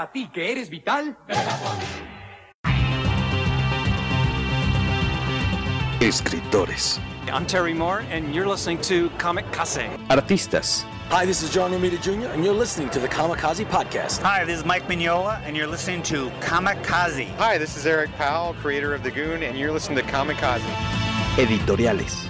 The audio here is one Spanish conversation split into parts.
Para ti que eres vital. Escritores. I'm Terry Moore, and you're listening to Comic Case. Artistas. Hi, this is John Romita Jr., and you're listening to the Kamikaze Podcast. Hi, this is Mike Mignola, and you're listening to Kamikaze. Hi, this is Eric Powell, creator of The Goon, and you're listening to Kamikaze. Editoriales.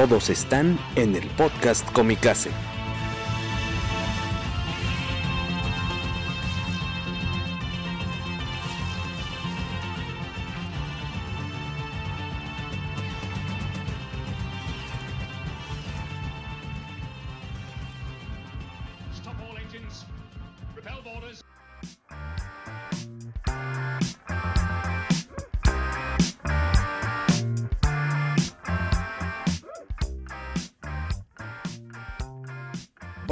Todos están en el podcast Comicase.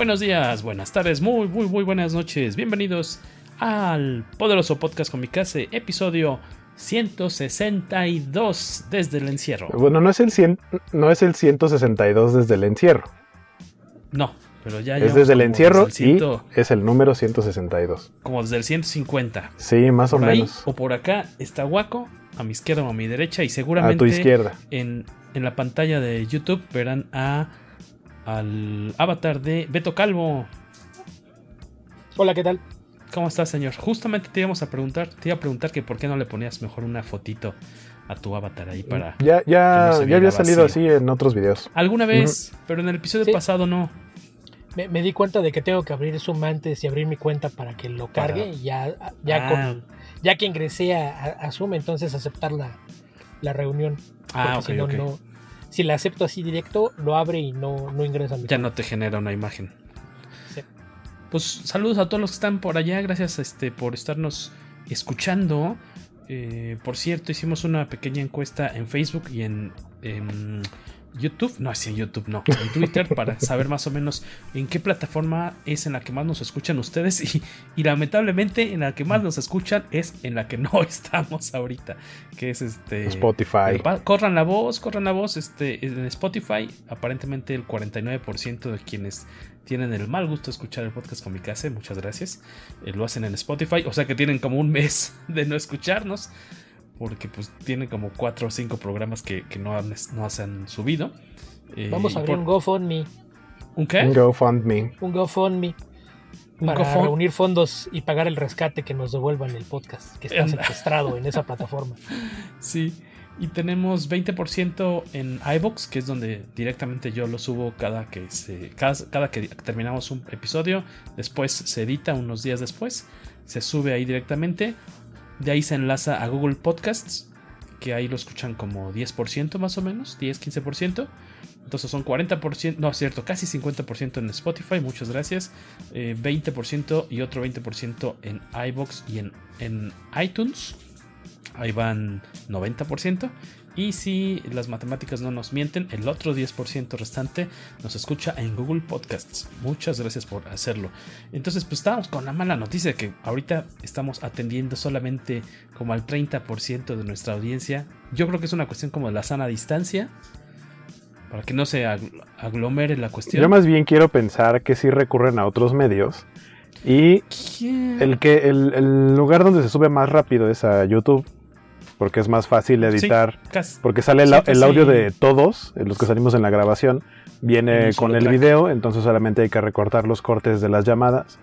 Buenos días, buenas tardes, muy, muy, muy buenas noches. Bienvenidos al poderoso podcast Comicase, episodio 162 desde el encierro. Bueno, no es el, 100, no es el 162 desde el encierro. No, pero ya Es desde el encierro desde el y es el número 162. Como desde el 150. Sí, más por o ahí, menos. O por acá está Waco, a mi izquierda o a mi derecha, y seguramente a tu izquierda. En, en la pantalla de YouTube verán a al avatar de Beto Calvo. Hola, ¿qué tal? ¿Cómo estás, señor? Justamente te íbamos a preguntar, te iba a preguntar que por qué no le ponías mejor una fotito a tu avatar ahí para. Ya, ya, no ya había salido así en otros videos. Alguna vez, uh -huh. pero en el episodio sí. pasado no. Me, me, di cuenta de que tengo que abrir Zoom antes y abrir mi cuenta para que lo cargue. Para... Y ya, ya, ah. con, ya que ingresé a, a, Zoom, entonces aceptar la, la reunión. Ah, ok, si no, okay. no, si la acepto así directo, lo abre y no, no ingresa a mi Ya no te genera una imagen. Sí. Pues saludos a todos los que están por allá. Gracias este, por estarnos escuchando. Eh, por cierto, hicimos una pequeña encuesta en Facebook y en, en YouTube. No, sí, en YouTube no. En Twitter para saber más o menos en qué plataforma es en la que más nos escuchan ustedes. Y, y lamentablemente en la que más nos escuchan es en la que no estamos ahorita. Que es este. Spotify. Corran la voz, corran la voz. Este, en Spotify, aparentemente el 49% de quienes tienen el mal gusto de escuchar el podcast con mi casa, muchas gracias. Eh, lo hacen en Spotify, o sea que tienen como un mes de no escucharnos, porque pues tienen como cuatro o cinco programas que, que no, han, no se han subido. Eh, Vamos a abrir por... un GoFundMe. ¿Un qué? Un GoFundMe. Un GoFundMe. ¿Un para GoFund? reunir fondos y pagar el rescate que nos devuelvan el podcast, que está secuestrado en esa plataforma. Sí. Y tenemos 20% en iBox, que es donde directamente yo lo subo cada que, se, cada, cada, que terminamos un episodio. Después se edita unos días después. Se sube ahí directamente. De ahí se enlaza a Google Podcasts, que ahí lo escuchan como 10% más o menos, 10-15%. Entonces son 40%, no cierto, casi 50% en Spotify, muchas gracias. Eh, 20% y otro 20% en iBox y en, en iTunes ahí van 90%. Y si las matemáticas no nos mienten, el otro 10% restante nos escucha en Google Podcasts. Muchas gracias por hacerlo. Entonces, pues estábamos con la mala noticia que ahorita estamos atendiendo solamente como al 30% de nuestra audiencia. Yo creo que es una cuestión como de la sana distancia. Para que no se aglomere la cuestión. Yo más bien quiero pensar que si recurren a otros medios. Y el, que, el, el lugar donde se sube más rápido es a YouTube porque es más fácil editar, sí, casi, porque sale el, el audio de todos, los que salimos en la grabación, viene con el track. video, entonces solamente hay que recortar los cortes de las llamadas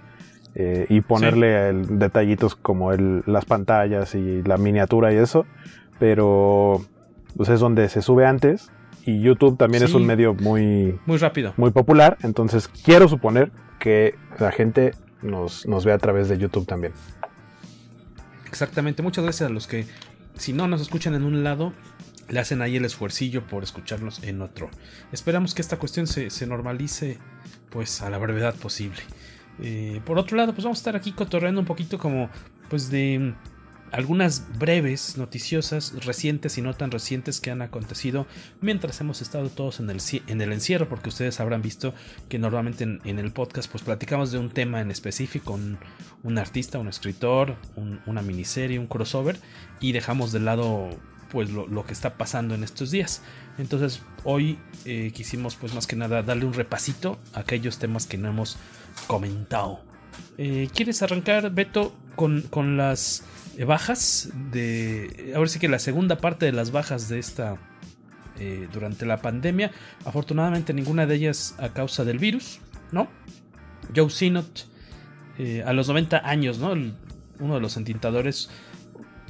eh, y ponerle sí. el, detallitos como el, las pantallas y la miniatura y eso, pero pues es donde se sube antes y YouTube también sí. es un medio muy, muy rápido, muy popular, entonces quiero suponer que la gente nos, nos ve a través de YouTube también. Exactamente, muchas gracias a los que si no nos escuchan en un lado, le hacen ahí el esfuercillo por escucharnos en otro. Esperamos que esta cuestión se, normalice pues a la brevedad posible. Eh, por otro lado, pues vamos a estar aquí cotorreando un poquito como pues de algunas breves noticiosas recientes y no tan recientes que han acontecido mientras hemos estado todos en el, en el encierro, porque ustedes habrán visto que normalmente en, el podcast pues platicamos de un tema en específico, un, artista, un escritor, una miniserie, un crossover y dejamos de lado pues lo, que está pasando en estos días. Entonces hoy eh, quisimos pues más que nada darle un repasito a aquellos temas que no hemos comentado. Eh, ¿Quieres arrancar, Beto, con, con las bajas de... Ahora sí que la segunda parte de las bajas de esta... Eh, durante la pandemia. Afortunadamente ninguna de ellas a causa del virus, ¿no? Joe Sinot, eh, a los 90 años, ¿no? uno de los entintadores,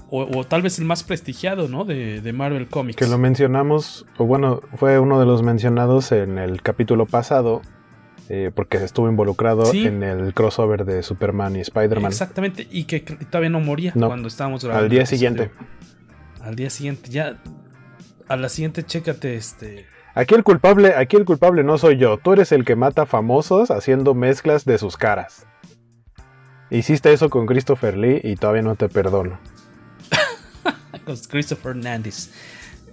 o, tal vez el más prestigiado, ¿no? De, de, Marvel Comics. Que lo mencionamos, o bueno, fue uno de los mencionados en el capítulo pasado, eh, porque estuvo involucrado en el crossover de Superman y Spider-Man. Exactamente, y que todavía no moría cuando estábamos grabando. Al día siguiente. Al día siguiente, ya. A la siguiente, chécate este. Aquí el culpable, aquí el culpable no soy yo. Tú eres el que mata famosos haciendo mezclas de sus caras. Hiciste eso con Christopher Lee y todavía no te perdono. con Christopher Nandis.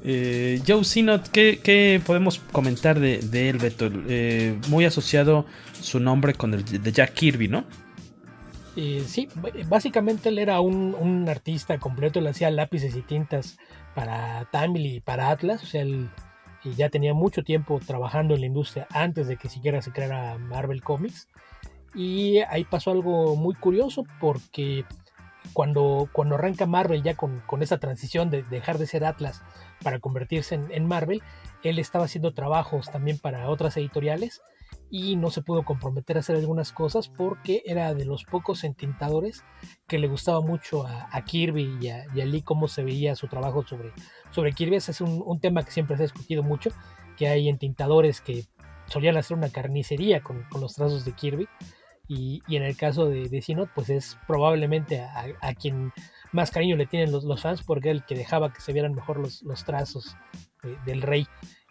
Eh, Joe Sinot, ¿qué, podemos comentar de, él, Beto? Eh, muy asociado su nombre con el de Jack Kirby, ¿no? Eh, sí, básicamente él era un, artista completo, le hacía lápices y tintas para Tamil y para Atlas, o sea, él ya tenía mucho tiempo trabajando en la industria antes de que siquiera se creara Marvel Comics. Y ahí pasó algo muy curioso porque cuando, cuando arranca Marvel ya con esa transición de dejar de ser Atlas para convertirse en, Marvel, él estaba haciendo trabajos también para otras editoriales y no se pudo comprometer a hacer algunas cosas porque era de los pocos entintadores que le gustaba mucho a, Kirby y a, Lee cómo se veía su trabajo sobre, sobre Kirby. Es un, tema que siempre se ha discutido mucho, que hay entintadores que solían hacer una carnicería con, los trazos de Kirby. Y, en el caso de, de pues es probablemente a quien más cariño le tienen los, fans porque era el que dejaba que se vieran mejor los, trazos del rey.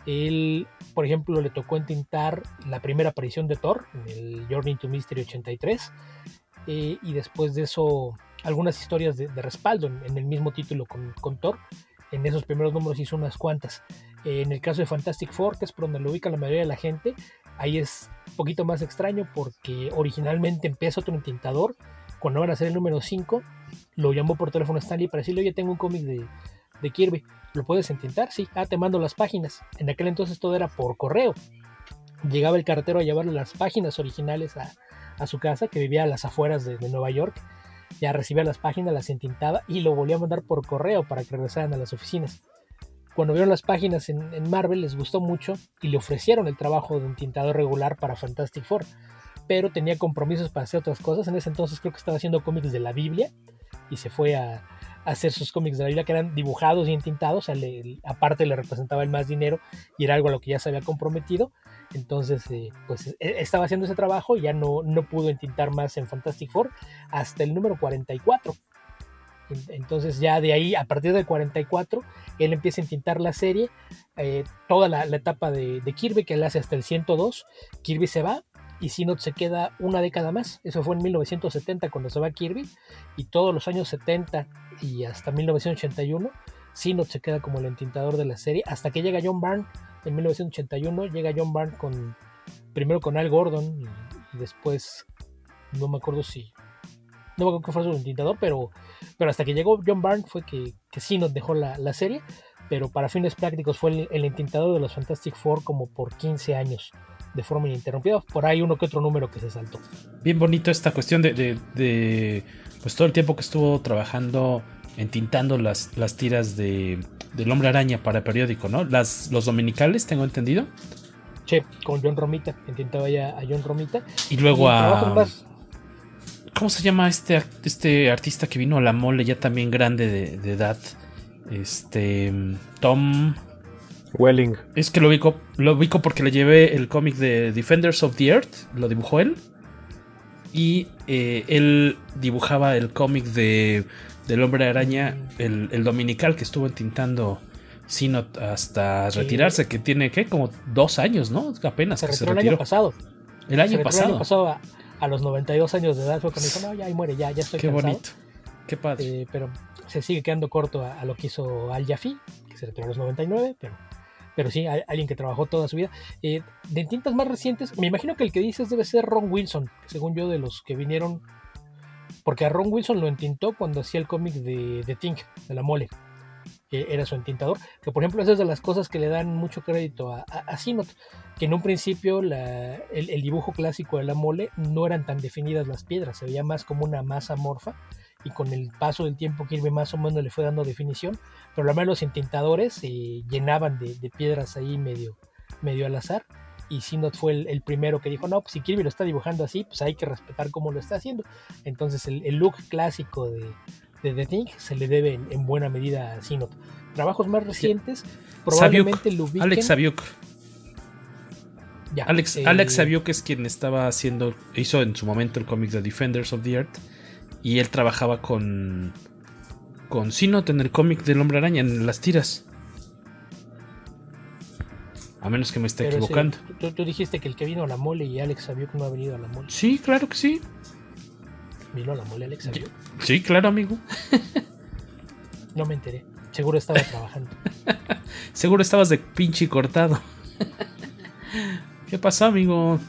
Él, por ejemplo, le tocó entintar la primera aparición de Thor en el Journey to Mystery 83 eh, y después de eso algunas historias de, respaldo en, el mismo título con, con, Thor. En esos primeros números hizo unas cuantas. Eh, en el caso de Fantastic Four, que es por donde lo ubica la mayoría de la gente, ahí es un poquito más extraño porque originalmente empieza otro entintador cuando van a hacer el número 5, lo llamó por teléfono Stanley para decirle, oye, tengo un cómic de, Kirby, ¿lo puedes intentar? Sí, ah, te mando las páginas. En aquel entonces todo era por correo. Llegaba el cartero a llevarle las páginas originales a, su casa, que vivía a las afueras de, Nueva York. Ya recibía las páginas, las entintaba y lo volvía a mandar por correo para que regresaran a las oficinas. Cuando vieron las páginas en, en Marvel les gustó mucho y le ofrecieron el trabajo de entintador regular para Fantastic Four pero tenía compromisos para hacer otras cosas. En ese entonces creo que estaba haciendo cómics de la Biblia y se fue a, hacer sus cómics de la Biblia que eran dibujados y entintados. aparte le representaba el más dinero y era algo a lo que ya se había comprometido. Entonces, eh, pues e, estaba haciendo ese trabajo y ya no, no pudo entintar más en Fantastic Four hasta el número 44. Entonces ya de ahí, a partir del 44, él empieza a entintar la serie, eh, toda la, etapa de, de, Kirby que él hace hasta el 102. Kirby se va y Sinot se queda una década más. Eso fue en 1970 cuando se va Kirby y todos los años 70 y hasta 1981 Sinot se queda como el entintador de la serie hasta que llega John Byrne en 1981 llega John Byrne con primero con Al Gordon y, después no me acuerdo si no me acuerdo que fue su entintador pero pero hasta que llegó John Byrne fue que, que Sinot dejó la, serie pero para fines prácticos fue el, el entintador de los Fantastic Four como por 15 años de forma ininterrumpida. Por ahí uno que otro número que se saltó. Bien bonito esta cuestión de, pues todo el tiempo que estuvo trabajando entintando las, las tiras de, del hombre araña para el periódico, ¿no? Las, los dominicales, tengo entendido. Sí, con John Romita, entintaba ya a John Romita. Y luego a... ¿Cómo se llama este, este artista que vino a la mole ya también grande de, de edad? Este... Tom... Welling. Es que lo ubico, lo ubico porque le llevé el cómic de Defenders of the Earth, lo dibujó él. Y eh, él dibujaba el cómic de del hombre araña, el, dominical que estuvo entintando Sino hasta retirarse, que tiene que como dos años, ¿no? Apenas se que se retiró. El año pasado. El año pasado. El año pasado a los 92 años de edad fue cuando dijo, no, ya ahí muere, ya, ya estoy Qué cansado. bonito. Qué padre. Eh, pero se sigue quedando corto a, a lo que hizo Al Jafi, que se retiró a los 99, pero, pero sí, alguien que trabajó toda su vida. Eh, de tintas más recientes, me imagino que el que dices debe ser Ron Wilson, según yo, de los que vinieron, porque a Ron Wilson lo entintó cuando hacía el cómic de, de Tink, de la mole. que era su entintador, que por ejemplo esa es de las cosas que le dan mucho crédito a, a, a Sinot, que en un principio la- el, el dibujo clásico de la mole no eran tan definidas las piedras, se veía más como una masa morfa y con el paso del tiempo Kirby más o menos le fue dando definición, pero la mayoría de los entintadores se llenaban de, de piedras ahí medio, medio al azar y Sinot fue el, el primero que dijo, no, pues si Kirby lo está dibujando así, pues hay que respetar cómo lo está haciendo. Entonces el, el look clásico de, de The Thing se le debe en, en buena medida a Sinot. Trabajos más recientes, probablemente Saviuk, lo ubiquen. Alex Saviuk. Ya, Alex, eh, Alex Saviuk es quien estaba haciendo, hizo en su momento el cómic de Defenders of the Earth y él trabajaba con con Sinot en el cómic del Hombre Araña en las tiras. A menos que me esté pero ese- equivocando. tú, tú dijiste que el que vino a la mole y Alex Saviuk no ha venido a la mole. Sí, claro que sí. Vino a la mole Alex Saviuk. Sí, claro, amigo. No me enteré. Seguro estaba trabajando. Seguro estabas de pinche cortado. ¿Qué pasó, amigo?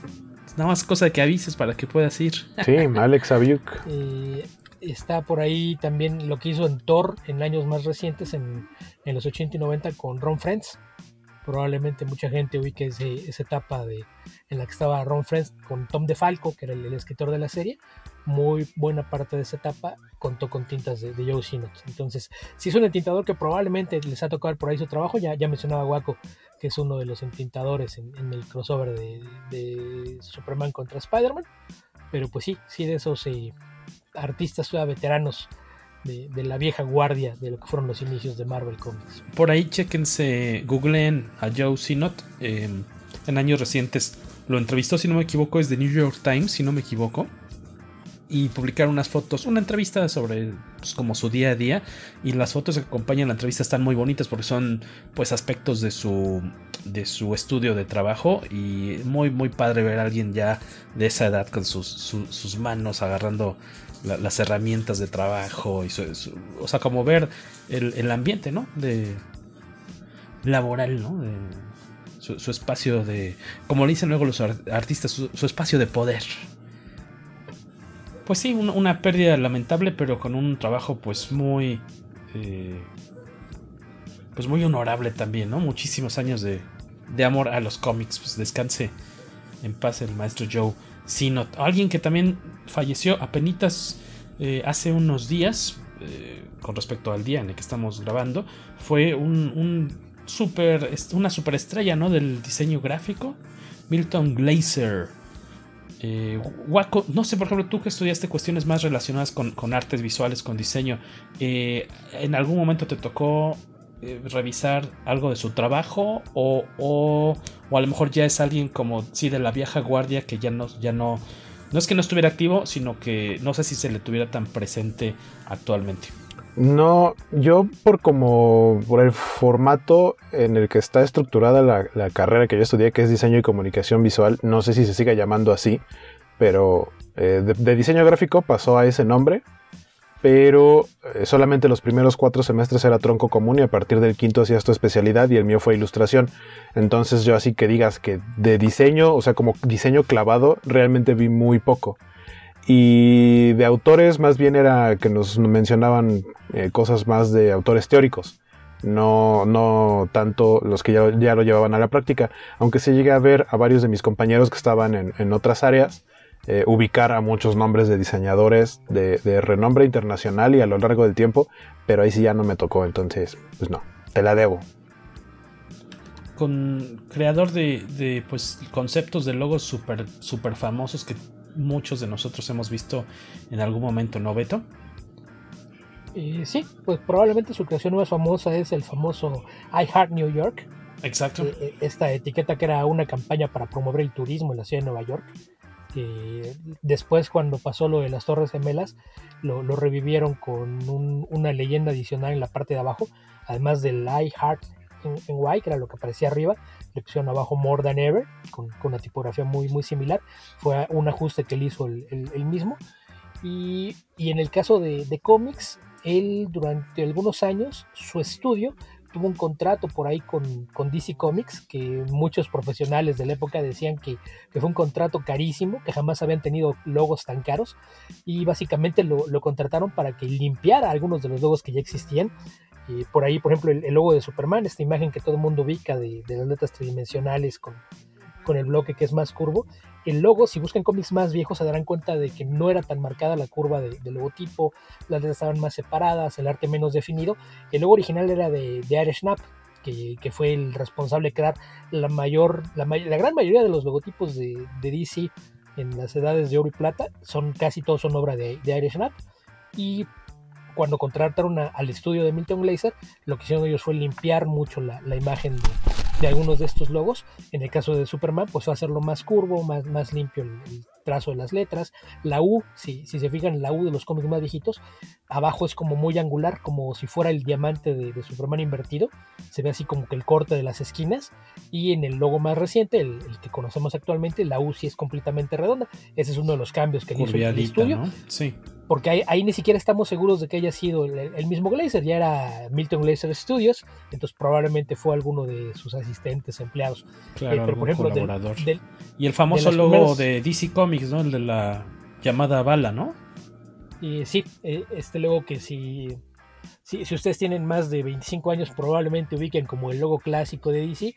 Nada más cosa de que avises para que puedas ir. Sí, Alex Saviuk. Eh, está por ahí también lo que hizo en Thor en años más recientes, en, en los 80 y 90 con Ron Friends. Probablemente mucha gente ubique ese, esa etapa de, en la que estaba Ron Friends con Tom DeFalco, que era el, el escritor de la serie. Muy buena parte de esa etapa contó con tintas de, Joe Sinot. Entonces, si es un entintador que probablemente les ha tocado por ahí su trabajo, ya, ya mencionaba Waco, que es uno de los entintadores en, el crossover de, Superman contra Spider-Man. Pero pues sí, sí de esos eh, artistas veteranos de, de la vieja guardia de lo que fueron los inicios de Marvel Comics. Por ahí chequense, googleen a Joe Sinot. eh, en años recientes lo entrevistó, si no me equivoco, es de New York Times, si no me equivoco. Y publicaron unas fotos, una entrevista sobre pues, como su día a día. Y las fotos que acompañan la entrevista están muy bonitas porque son pues aspectos de su, de su estudio de trabajo. Y muy, muy padre ver a alguien ya de esa edad con sus, su- sus manos agarrando la- las herramientas de trabajo. O sea, como ver el, el ambiente, ¿no? De, laboral, ¿no? De su, espacio de, como le dicen luego los ar- artistas, su espacio de poder. Pues sí, un- una pérdida lamentable, pero con un trabajo pues muy, eh, pues muy honorable también, ¿no? Muchísimos años de, de amor a los cómics, pues descanse en paz el maestro Joe Sinot. Alguien que también falleció apenas eh, hace unos días, eh, con respecto al día en el que estamos grabando, fue un, un super, una superestrella ¿no? del diseño gráfico, Milton Glaser. Eh, Waco, no sé, por ejemplo, tú que estudiaste cuestiones más relacionadas con, con artes visuales, con diseño, eh, ¿en algún momento te tocó eh, revisar algo de su trabajo? O, o, o a lo mejor ya es alguien como, sí, de la vieja guardia que ya no, ya no, no es que no estuviera activo, sino que no sé si se le tuviera tan presente actualmente. No, yo por como por el formato en el que está estructurada la, carrera que yo estudié, que es diseño y comunicación visual, no sé si se siga llamando así, pero eh, de, de diseño gráfico pasó a ese nombre, pero eh, solamente los primeros cuatro semestres era tronco común y a partir del quinto hacías tu especialidad y el mío fue ilustración. Entonces yo así que digas que de diseño, o sea, como diseño clavado, realmente vi muy poco. Y de autores más bien era que nos mencionaban eh, cosas más de autores teóricos, no, no tanto los que ya, ya lo llevaban a la práctica, aunque se llegué a ver a varios de mis compañeros que estaban en, en otras áreas, eh, ubicar a muchos nombres de diseñadores de, renombre internacional y a lo largo del tiempo, pero ahí sí ya no me tocó, entonces, pues no, te la debo. con creador de, de, pues conceptos de logos super, super famosos que muchos de nosotros hemos visto en algún momento, ¿no, Beto? Eh, sí, pues probablemente su creación más famosa es el famoso I Heart New York. Exacto. Eh, eh, esta etiqueta que era una campaña para promover el turismo en la ciudad de Nueva York. Que después, cuando pasó lo de las Torres Gemelas, lo, lo revivieron con un- una leyenda adicional en la parte de abajo, además del I Heart en, Y, que era lo que aparecía arriba, pusieron abajo More Than Ever, con, una tipografía muy, muy similar. Fue un ajuste que él hizo el, mismo. Y, en el caso de, de cómics, él durante algunos años, su estudio tuvo un contrato por ahí con, con, DC Comics, que muchos profesionales de la época decían que, fue un contrato carísimo, que jamás habían tenido logos tan caros, y básicamente lo, contrataron para que limpiara algunos de los logos que ya existían. Y por ahí, por ejemplo, el, logo de Superman, esta imagen que todo el mundo ubica de, de las letras tridimensionales con, con el bloque que es más curvo. El logo, si buscan cómics más viejos, se darán cuenta de que no era tan marcada la curva del logotipo, las letras estaban más separadas, el arte menos definido. El logo original era de, de Irish Snap, que, que, fue el responsable de crear la mayor, la, gran mayoría de los logotipos de, de, DC en las edades de oro y plata, son casi todos son obra de, de Irish Snap. Y cuando contrataron al estudio de Milton Glaser, lo que hicieron ellos fue limpiar mucho la, la imagen de, de algunos de estos logos. En el caso de Superman, pues hacerlo más curvo, más, más limpio el, trazo de las letras. La U, si, si se fijan, la U de los cómics más viejitos, abajo es como muy angular, como si fuera el diamante de, Superman invertido. Se ve así como que el corte de las esquinas. Y en el logo más reciente, el, que conocemos actualmente, la U sí es completamente redonda. Ese es uno de los cambios que hizo el estudio. Sí porque ahí, ni siquiera estamos seguros de que haya sido el, mismo Glazer, ya era Milton Glazer Studios, entonces probablemente fue alguno de sus asistentes, empleados. Claro, eh, por ejemplo, colaborador. y el famoso logo de DC Comics, ¿no? El de la llamada bala, ¿no? Y sí, eh, este logo que si si, ustedes tienen más de 25 años, probablemente ubiquen como el logo clásico de DC.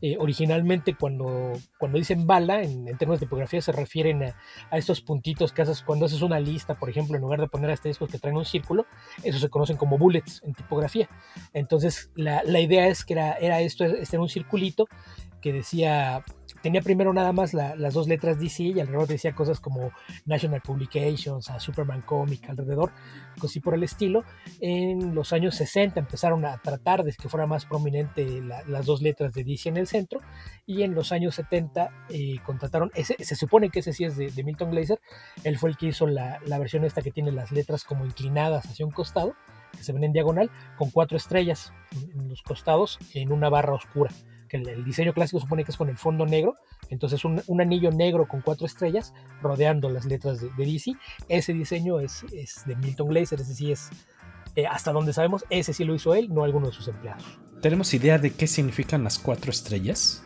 Eh, originalmente, cuando, cuando dicen bala, en, términos de tipografía, se refieren a, estos puntitos que haces cuando haces una lista, por ejemplo, en lugar de poner asteriscos que traen un círculo, eso se conocen como bullets en tipografía. Entonces, la, idea es que era, era esto, este era un circulito que decía tenía primero nada más las dos letras DC y alrededor decía cosas como National Publications, a Superman Comic alrededor, así por el estilo. En los años 60 empezaron a tratar de que fuera más prominente las dos letras de DC en el centro y en los años 70 eh, contrataron, ese, se supone que ese sí es de, Milton Glaser, él fue el que hizo la, versión esta que tiene las letras como inclinadas hacia un costado, que se ven en diagonal, con cuatro estrellas en los costados en una barra oscura que el, diseño clásico supone que es con el fondo negro, entonces un, anillo negro con cuatro estrellas rodeando las letras de, DC. Ese diseño es, de Milton Glaser, es, eh, hasta donde sabemos, ese sí lo hizo él, no alguno de sus empleados. ¿Tenemos idea de qué significan las cuatro estrellas?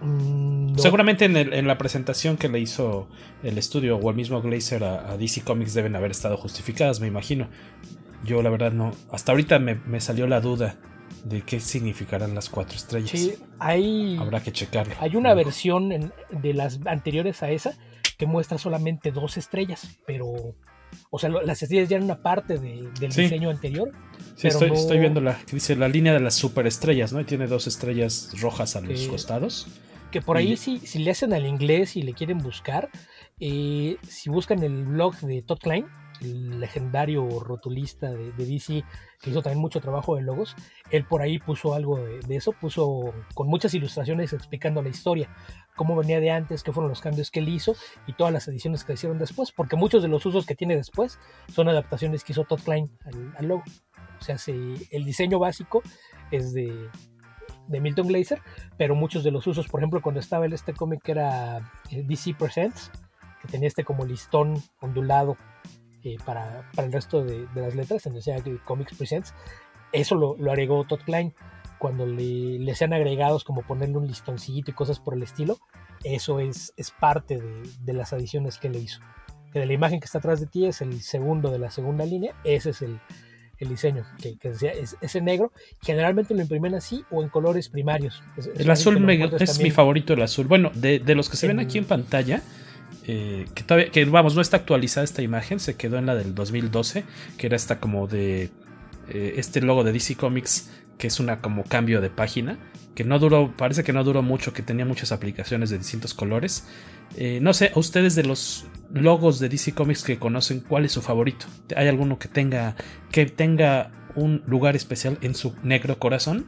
Mm, Seguramente en, la presentación que le hizo el estudio o el mismo Glazer a, DC Comics deben haber estado justificadas, me imagino. Yo la verdad no. Hasta ahorita me, me salió la duda de qué significarán las cuatro estrellas. Sí, hay. Habrá que checarlo. Hay una versión de las anteriores a esa que muestra solamente dos estrellas, pero. O sea, las estrellas ya eran una parte del diseño anterior. Sí, estoy, viendo la dice la línea de las superestrellas, ¿no? Y tiene dos estrellas rojas a los costados. Que por ahí, si, si le hacen al inglés y le quieren buscar, eh, si buscan el blog de Todd Klein, el legendario rotulista de, DC, que hizo también mucho trabajo de logos, él por ahí puso algo de, eso, puso con muchas ilustraciones explicando la historia, cómo venía de antes, qué fueron los cambios que él hizo y todas las ediciones que hicieron después, porque muchos de los usos que tiene después son adaptaciones que hizo Todd Klein al, logo. O sea, el diseño básico es de, de Milton Glaser, pero muchos de los usos, por ejemplo, cuando estaba en este cómic era eh, DC Presents, que tenía este como listón ondulado eh, para, para, el resto de, las letras, en el Comics Presents, eso lo, lo, agregó Todd Klein. Cuando le, le sean agregados como ponerle un listoncito y cosas por el estilo, eso es, es parte de, de las adiciones que le hizo. Que de la imagen que está atrás de ti es el segundo de la segunda línea, ese es el, el diseño, que, que es, ese negro. Generalmente lo imprimen así o en colores primarios. el azul es mi favorito, el azul. Bueno, de, de los que se ven aquí en pantalla, eh, que todavía, que vamos, no está actualizada esta imagen, se quedó en la del 2012, que era esta como de eh, este logo de DC Comics, que es una como cambio de página, que no duró, parece que no duró mucho, que tenía muchas aplicaciones de distintos colores. Eh, no sé, a ustedes de los logos de DC Comics que conocen, ¿cuál es su favorito? ¿Hay alguno que tenga, que tenga un lugar especial en su negro corazón?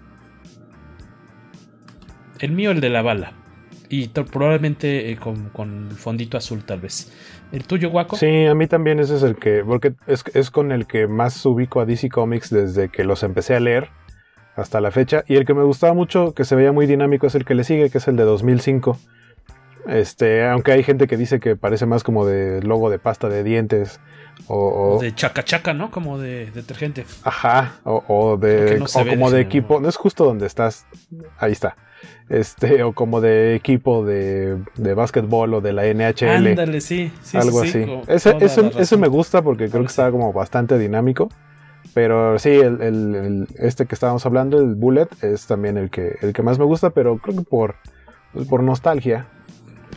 El mío, el de la bala. Y probablemente eh, con, con, fondito azul, tal vez. ¿El tuyo, Guaco? Sí, a mí también ese es el que. Porque es, es, con el que más ubico a DC Comics desde que los empecé a leer. hasta la fecha. Y el que me gustaba mucho, que se veía muy dinámico, es el que le sigue, que es el de 2005. Este, aunque hay gente que dice que parece más como de logo de pasta de dientes. O, de chaca chaca, ¿no? Como de detergente. Ajá, o, de o como de equipo. No es justo donde estás. Ahí está. Este, o como de equipo de, de básquetbol o de la NHL. Ándale, sí, sí Algo así. Ese, eso, me gusta porque creo que está como bastante dinámico. Pero sí, el, este que estábamos hablando, el Bullet, es también el que, el que más me gusta, pero creo que por, por nostalgia.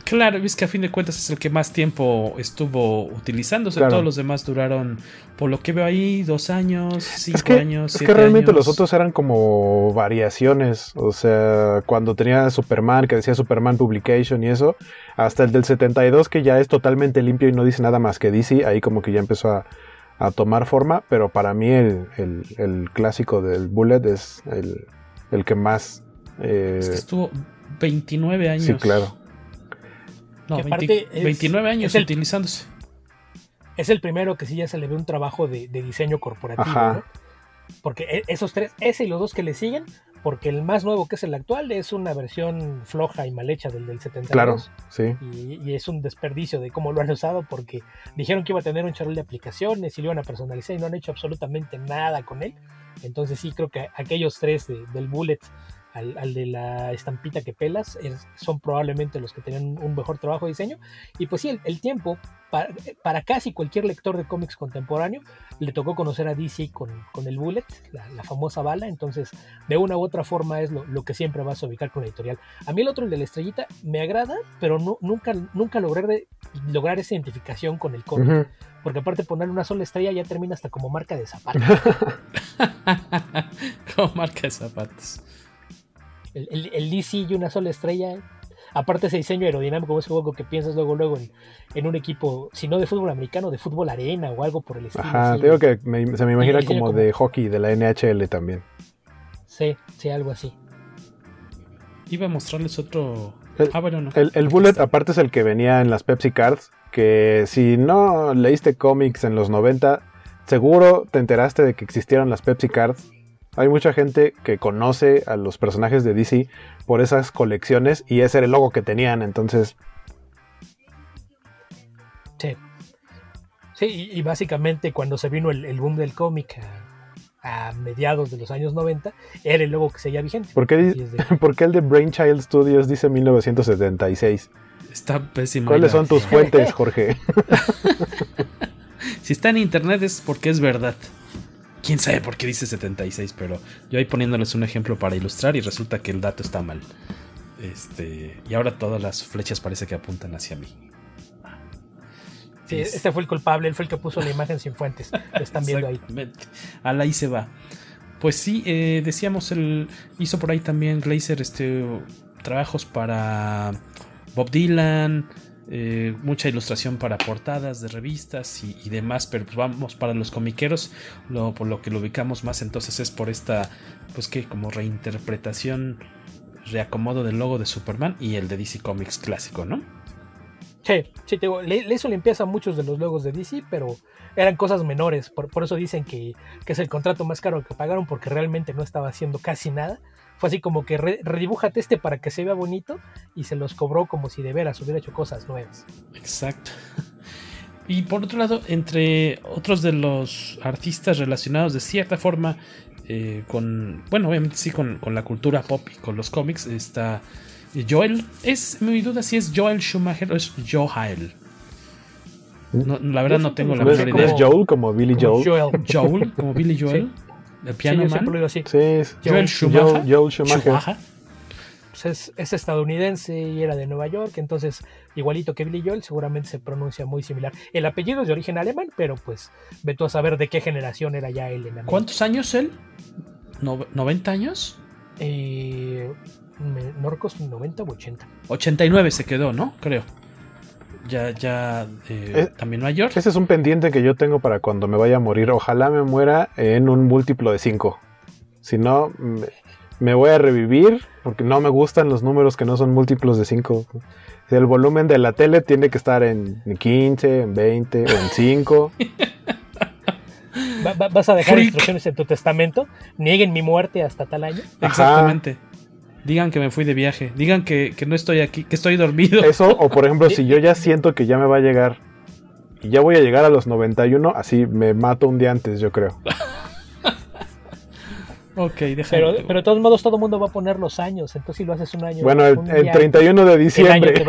Claro, es que a fin de cuentas es el que más tiempo estuvo utilizándose. Todos los demás duraron, por lo que veo ahí, dos años, cinco años. Es que realmente los otros eran como variaciones. O sea, cuando tenía Superman, que decía Superman Publication y eso, hasta el del 72, que ya es totalmente limpio y no dice nada más que DC, ahí como que ya empezó a, tomar forma. Pero para mí, el, clásico del Bullet es el, que más. Eh, es que estuvo 29 años. Sí, claro. No, 29 años utilizándose. Es el primero que sí ya se le ve un trabajo de, diseño corporativo, Porque e, esos tres, ese y los dos que le siguen, porque el más nuevo que es el actual es una versión floja y mal hecha del del 72. Claro, sí. Y, es un desperdicio de cómo lo han usado porque dijeron que iba a tener un charol de aplicaciones y lo iban a personalizar y no han hecho absolutamente nada con él. Entonces sí creo que aquellos tres del Bullet al, de la estampita que pelas, son probablemente los que tenían un mejor trabajo de diseño. Y pues sí, el, tiempo, para, casi cualquier lector de cómics contemporáneo, le tocó conocer a DC con, el Bullet, la, famosa bala, entonces de una u otra forma es lo, que siempre vas a ubicar con la editorial. A mí el otro, el de la estrellita, me agrada, pero no, nunca, nunca logré lograr esa identificación con el cómic. Porque aparte de ponerle una sola estrella ya termina hasta como marca de zapatos. como marca de zapatos el, DC y una sola estrella. Aparte ese diseño aerodinámico, es algo que piensas luego luego en, un equipo, si no de fútbol americano, de fútbol arena o algo por el estilo. Ajá, digo que se me imagina como, de hockey, de la NHL también. Sí, sí, algo así. Iba a mostrarles otro... El, ah, bueno, no. el, Bullet aparte es el que venía en las Pepsi Cards, que si no leíste cómics en los 90, seguro te enteraste de que existieron las Pepsi Cards hay mucha gente que conoce a los personajes de DC por esas colecciones y ese era el logo que tenían, entonces... Sí. Sí, y, básicamente cuando se vino el, boom del cómic a, mediados de los años 90, era el logo que seguía vigente. ¿Por qué, el de Brainchild Studios dice 1976? Está pésimo. ¿Cuáles son tus fuentes, Jorge? si está en internet es porque es verdad quién sabe por qué dice 76, pero yo ahí poniéndoles un ejemplo para ilustrar y resulta que el dato está mal. Este, y ahora todas las flechas parece que apuntan hacia mí. Sí, este fue el culpable, él fue el que puso la imagen sin fuentes. Lo están viendo ahí. Al ahí se va. Pues sí, eh, decíamos, él hizo por ahí también Glazer este, trabajos para Bob Dylan, eh, mucha ilustración para portadas de revistas y, demás, pero pues vamos para los comiqueros, lo, por lo que lo ubicamos más entonces es por esta, pues que como reinterpretación, reacomodo del logo de Superman y el de DC Comics clásico, ¿no? Sí, sí, le, hizo limpieza a muchos de los logos de DC, pero eran cosas menores, por, eso dicen que, que, es el contrato más caro que pagaron porque realmente no estaba haciendo casi nada fue así como que redibújate este para que se vea bonito y se los cobró como si de veras hubiera hecho cosas nuevas. Exacto. Y por otro lado, entre otros de los artistas relacionados de cierta forma eh, con, bueno, obviamente sí, con, la cultura pop y con los cómics, está Joel. Es mi duda si es Joel Schumacher o es Joel. la verdad no tengo la menor idea. ¿Es Joel como Billy Joel? Joel. Joel como Billy Joel. El piano sí, yo así. Sí, Joel Schumacher. Joel, Schumacher. Pues es, estadounidense y era de Nueva York, entonces igualito que Billy Joel, seguramente se pronuncia muy similar. El apellido es de origen alemán, pero pues ve tú a saber de qué generación era ya él. En ¿Cuántos años él? ¿90 años? Eh, no recuerdo 90 o 80. 89 se quedó, ¿no? Creo ya, ya eh, eh, también mayor. Ese es un pendiente que yo tengo para cuando me vaya a morir. Ojalá me muera en un múltiplo de 5. Si no, me, voy a revivir porque no me gustan los números que no son múltiplos de 5. El volumen de la tele tiene que estar en 15, en 20 o en 5. vas a dejar instrucciones en tu testamento. Nieguen mi muerte hasta tal año. Exactamente. Digan que me fui de viaje. Digan que, que, no estoy aquí, que estoy dormido. Eso, o por ejemplo, si yo ya siento que ya me va a llegar y ya voy a llegar a los 91, así me mato un día antes, yo creo. ok, Pero, pero de todos modos, todo el mundo va a poner los años. Entonces, si lo haces un año. Bueno, el, 31 de diciembre.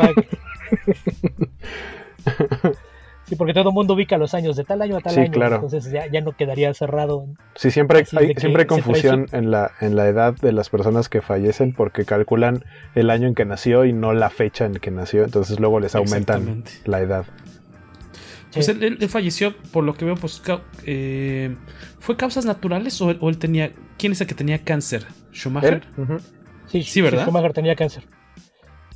Sí, porque todo el mundo ubica los años de tal año a tal sí, año. Claro. Entonces ya, ya, no quedaría cerrado. Sí, siempre hay, siempre hay confusión en la, en la edad de las personas que fallecen porque calculan el año en que nació y no la fecha en que nació. Entonces luego les aumentan la edad. Pues él, él, falleció, por lo que veo, pues eh, ¿fue causas naturales o él, o él, tenía... ¿Quién es el que tenía cáncer? ¿Schumacher? Uh -huh. sí, sí, ¿verdad? Schumacher tenía cáncer.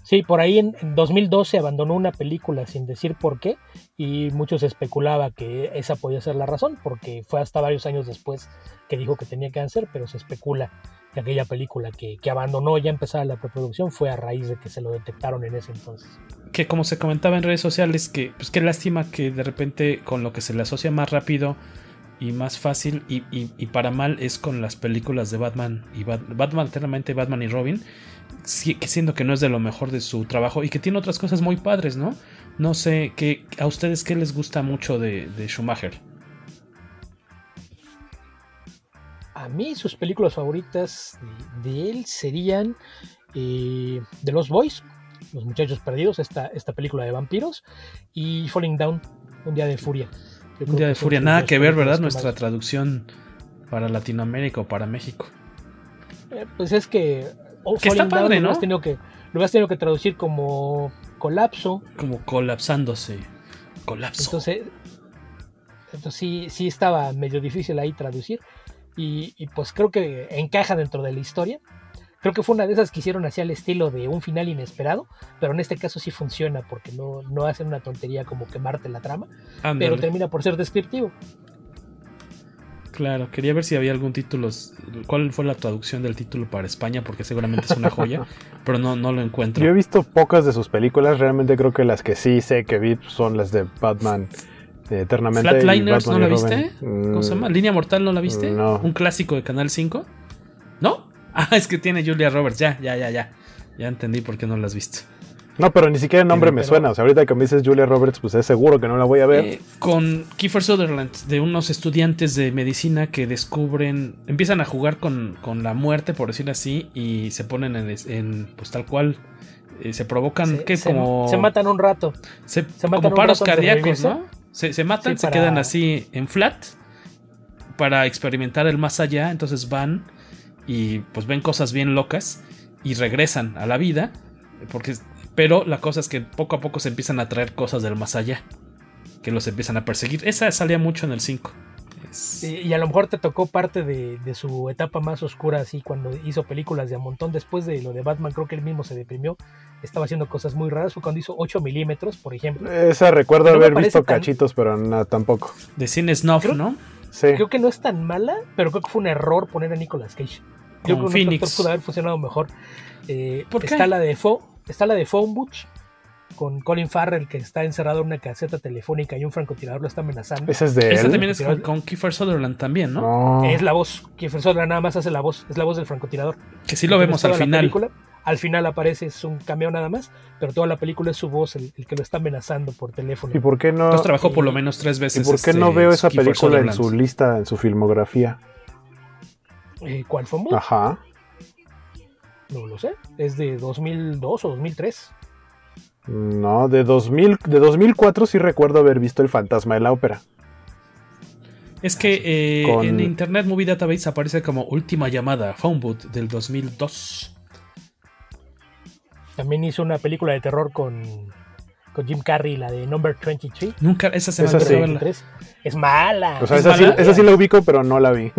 Sí, por ahí en, en, 2012 abandonó una película sin decir por qué y muchos especulaba que esa podía ser la razón porque fue hasta varios años después que dijo que tenía cáncer, pero se especula que aquella película que, que abandonó ya empezada la preproducción fue a raíz de que se lo detectaron en ese entonces. Que como se comentaba en redes sociales, que pues qué lástima que de repente con lo que se le asocia más rápido y más fácil y, y, y para mal es con las películas de Batman y Bat Batman eternamente Batman y Robin siendo que no es de lo mejor de su trabajo y que tiene otras cosas muy padres, ¿no? No sé, ¿qué, ¿a ustedes qué les gusta mucho de, de Schumacher? A mí sus películas favoritas de, de él serían eh, The Lost Boys, Los Muchachos Perdidos, esta, esta película de vampiros, y Falling Down, Un Día de Furia. Un Día de Furia, nada que ver, ¿verdad? Nuestra más... traducción para Latinoamérica o para México. Eh, pues es que Que está padre, down, ¿no? Lo has, tenido que, lo has tenido que traducir como colapso. Como colapsándose. Colapso. Entonces, entonces sí, sí estaba medio difícil ahí traducir. Y, y, pues creo que encaja dentro de la historia. Creo que fue una de esas que hicieron hacia el estilo de un final inesperado, pero en este caso sí funciona porque no, no hacen una tontería como quemarte la trama, Andale. pero termina por ser descriptivo. Claro, quería ver si había algún título. ¿Cuál fue la traducción del título para España? Porque seguramente es una joya, pero no, no lo encuentro. Yo he visto pocas de sus películas. Realmente creo que las que sí sé que vi son las de Batman Eternamente. ¿Flatliners no la viste? ¿Cómo se llama? ¿Línea Mortal no la viste? No. ¿Un clásico de Canal 5? ¿No? Ah, es que tiene Julia Roberts. Ya, ya, ya, ya. Ya entendí por qué no la has visto. No, pero ni siquiera el nombre pero, me suena. O sea, ahorita que me dices Julia Roberts, pues es seguro que no la voy a ver. Eh, con Kiefer Sutherland, de unos estudiantes de medicina que descubren, empiezan a jugar con, con la muerte, por decir así, y se ponen en, en pues tal cual, eh, se provocan, se, que se, como... Se matan un rato. Se, se matan como paros cardíacos, ¿no? Se, se matan, sí, se para... quedan así en flat para experimentar el más allá, entonces van y pues ven cosas bien locas y regresan a la vida, porque pero la cosa es que poco a poco se empiezan a traer cosas del más allá. Que los empiezan a perseguir. Esa salía mucho en el 5. Es... Y a lo mejor te tocó parte de, de, su etapa más oscura, así cuando hizo películas de a montón. Después de lo de Batman, creo que él mismo se deprimió. Estaba haciendo cosas muy raras. Fue cuando hizo 8 milímetros, por ejemplo. Esa recuerdo haber visto tan... cachitos, pero no, tampoco. De cine snuff, creo, ¿no? Sí. Creo que no es tan mala, pero creo que fue un error poner a Nicolas Cage. Yo creo que Phoenix. pudo haber funcionado mejor. Eh, ¿Por qué? Está la de Fo está la de Phone Butch con Colin Farrell que está encerrado en una caseta telefónica y un francotirador lo está amenazando. Esa es de Esa él? también es con, con, Kiefer Sutherland también, ¿no? no. Es la voz. Kiefer Sutherland nada más hace la voz. Es la voz del francotirador. Que sí lo vemos al final. Película, al final aparece, es un cameo nada más, pero toda la película es su voz el, el que lo está amenazando por teléfono. ¿Y por qué no? Entonces trabajó por lo menos tres veces. ¿Y por qué este, no veo esa Kiefer película en su lista, en su filmografía? Eh, ¿Cuál Phone Booth? Ajá. No lo sé. Es de 2002 o 2003. No, de, 2000, de 2004 sí recuerdo haber visto El Fantasma de la Ópera. Es que eh, Con... en Internet Movie Database aparece como última llamada, Phone Booth del 2002. También hizo una película de terror con, con Jim Carrey, la de Number 23. Nunca, esa se esa sí. Es mala. O sea, es esa, mala. Sí, esa sí la ubico, pero no la vi.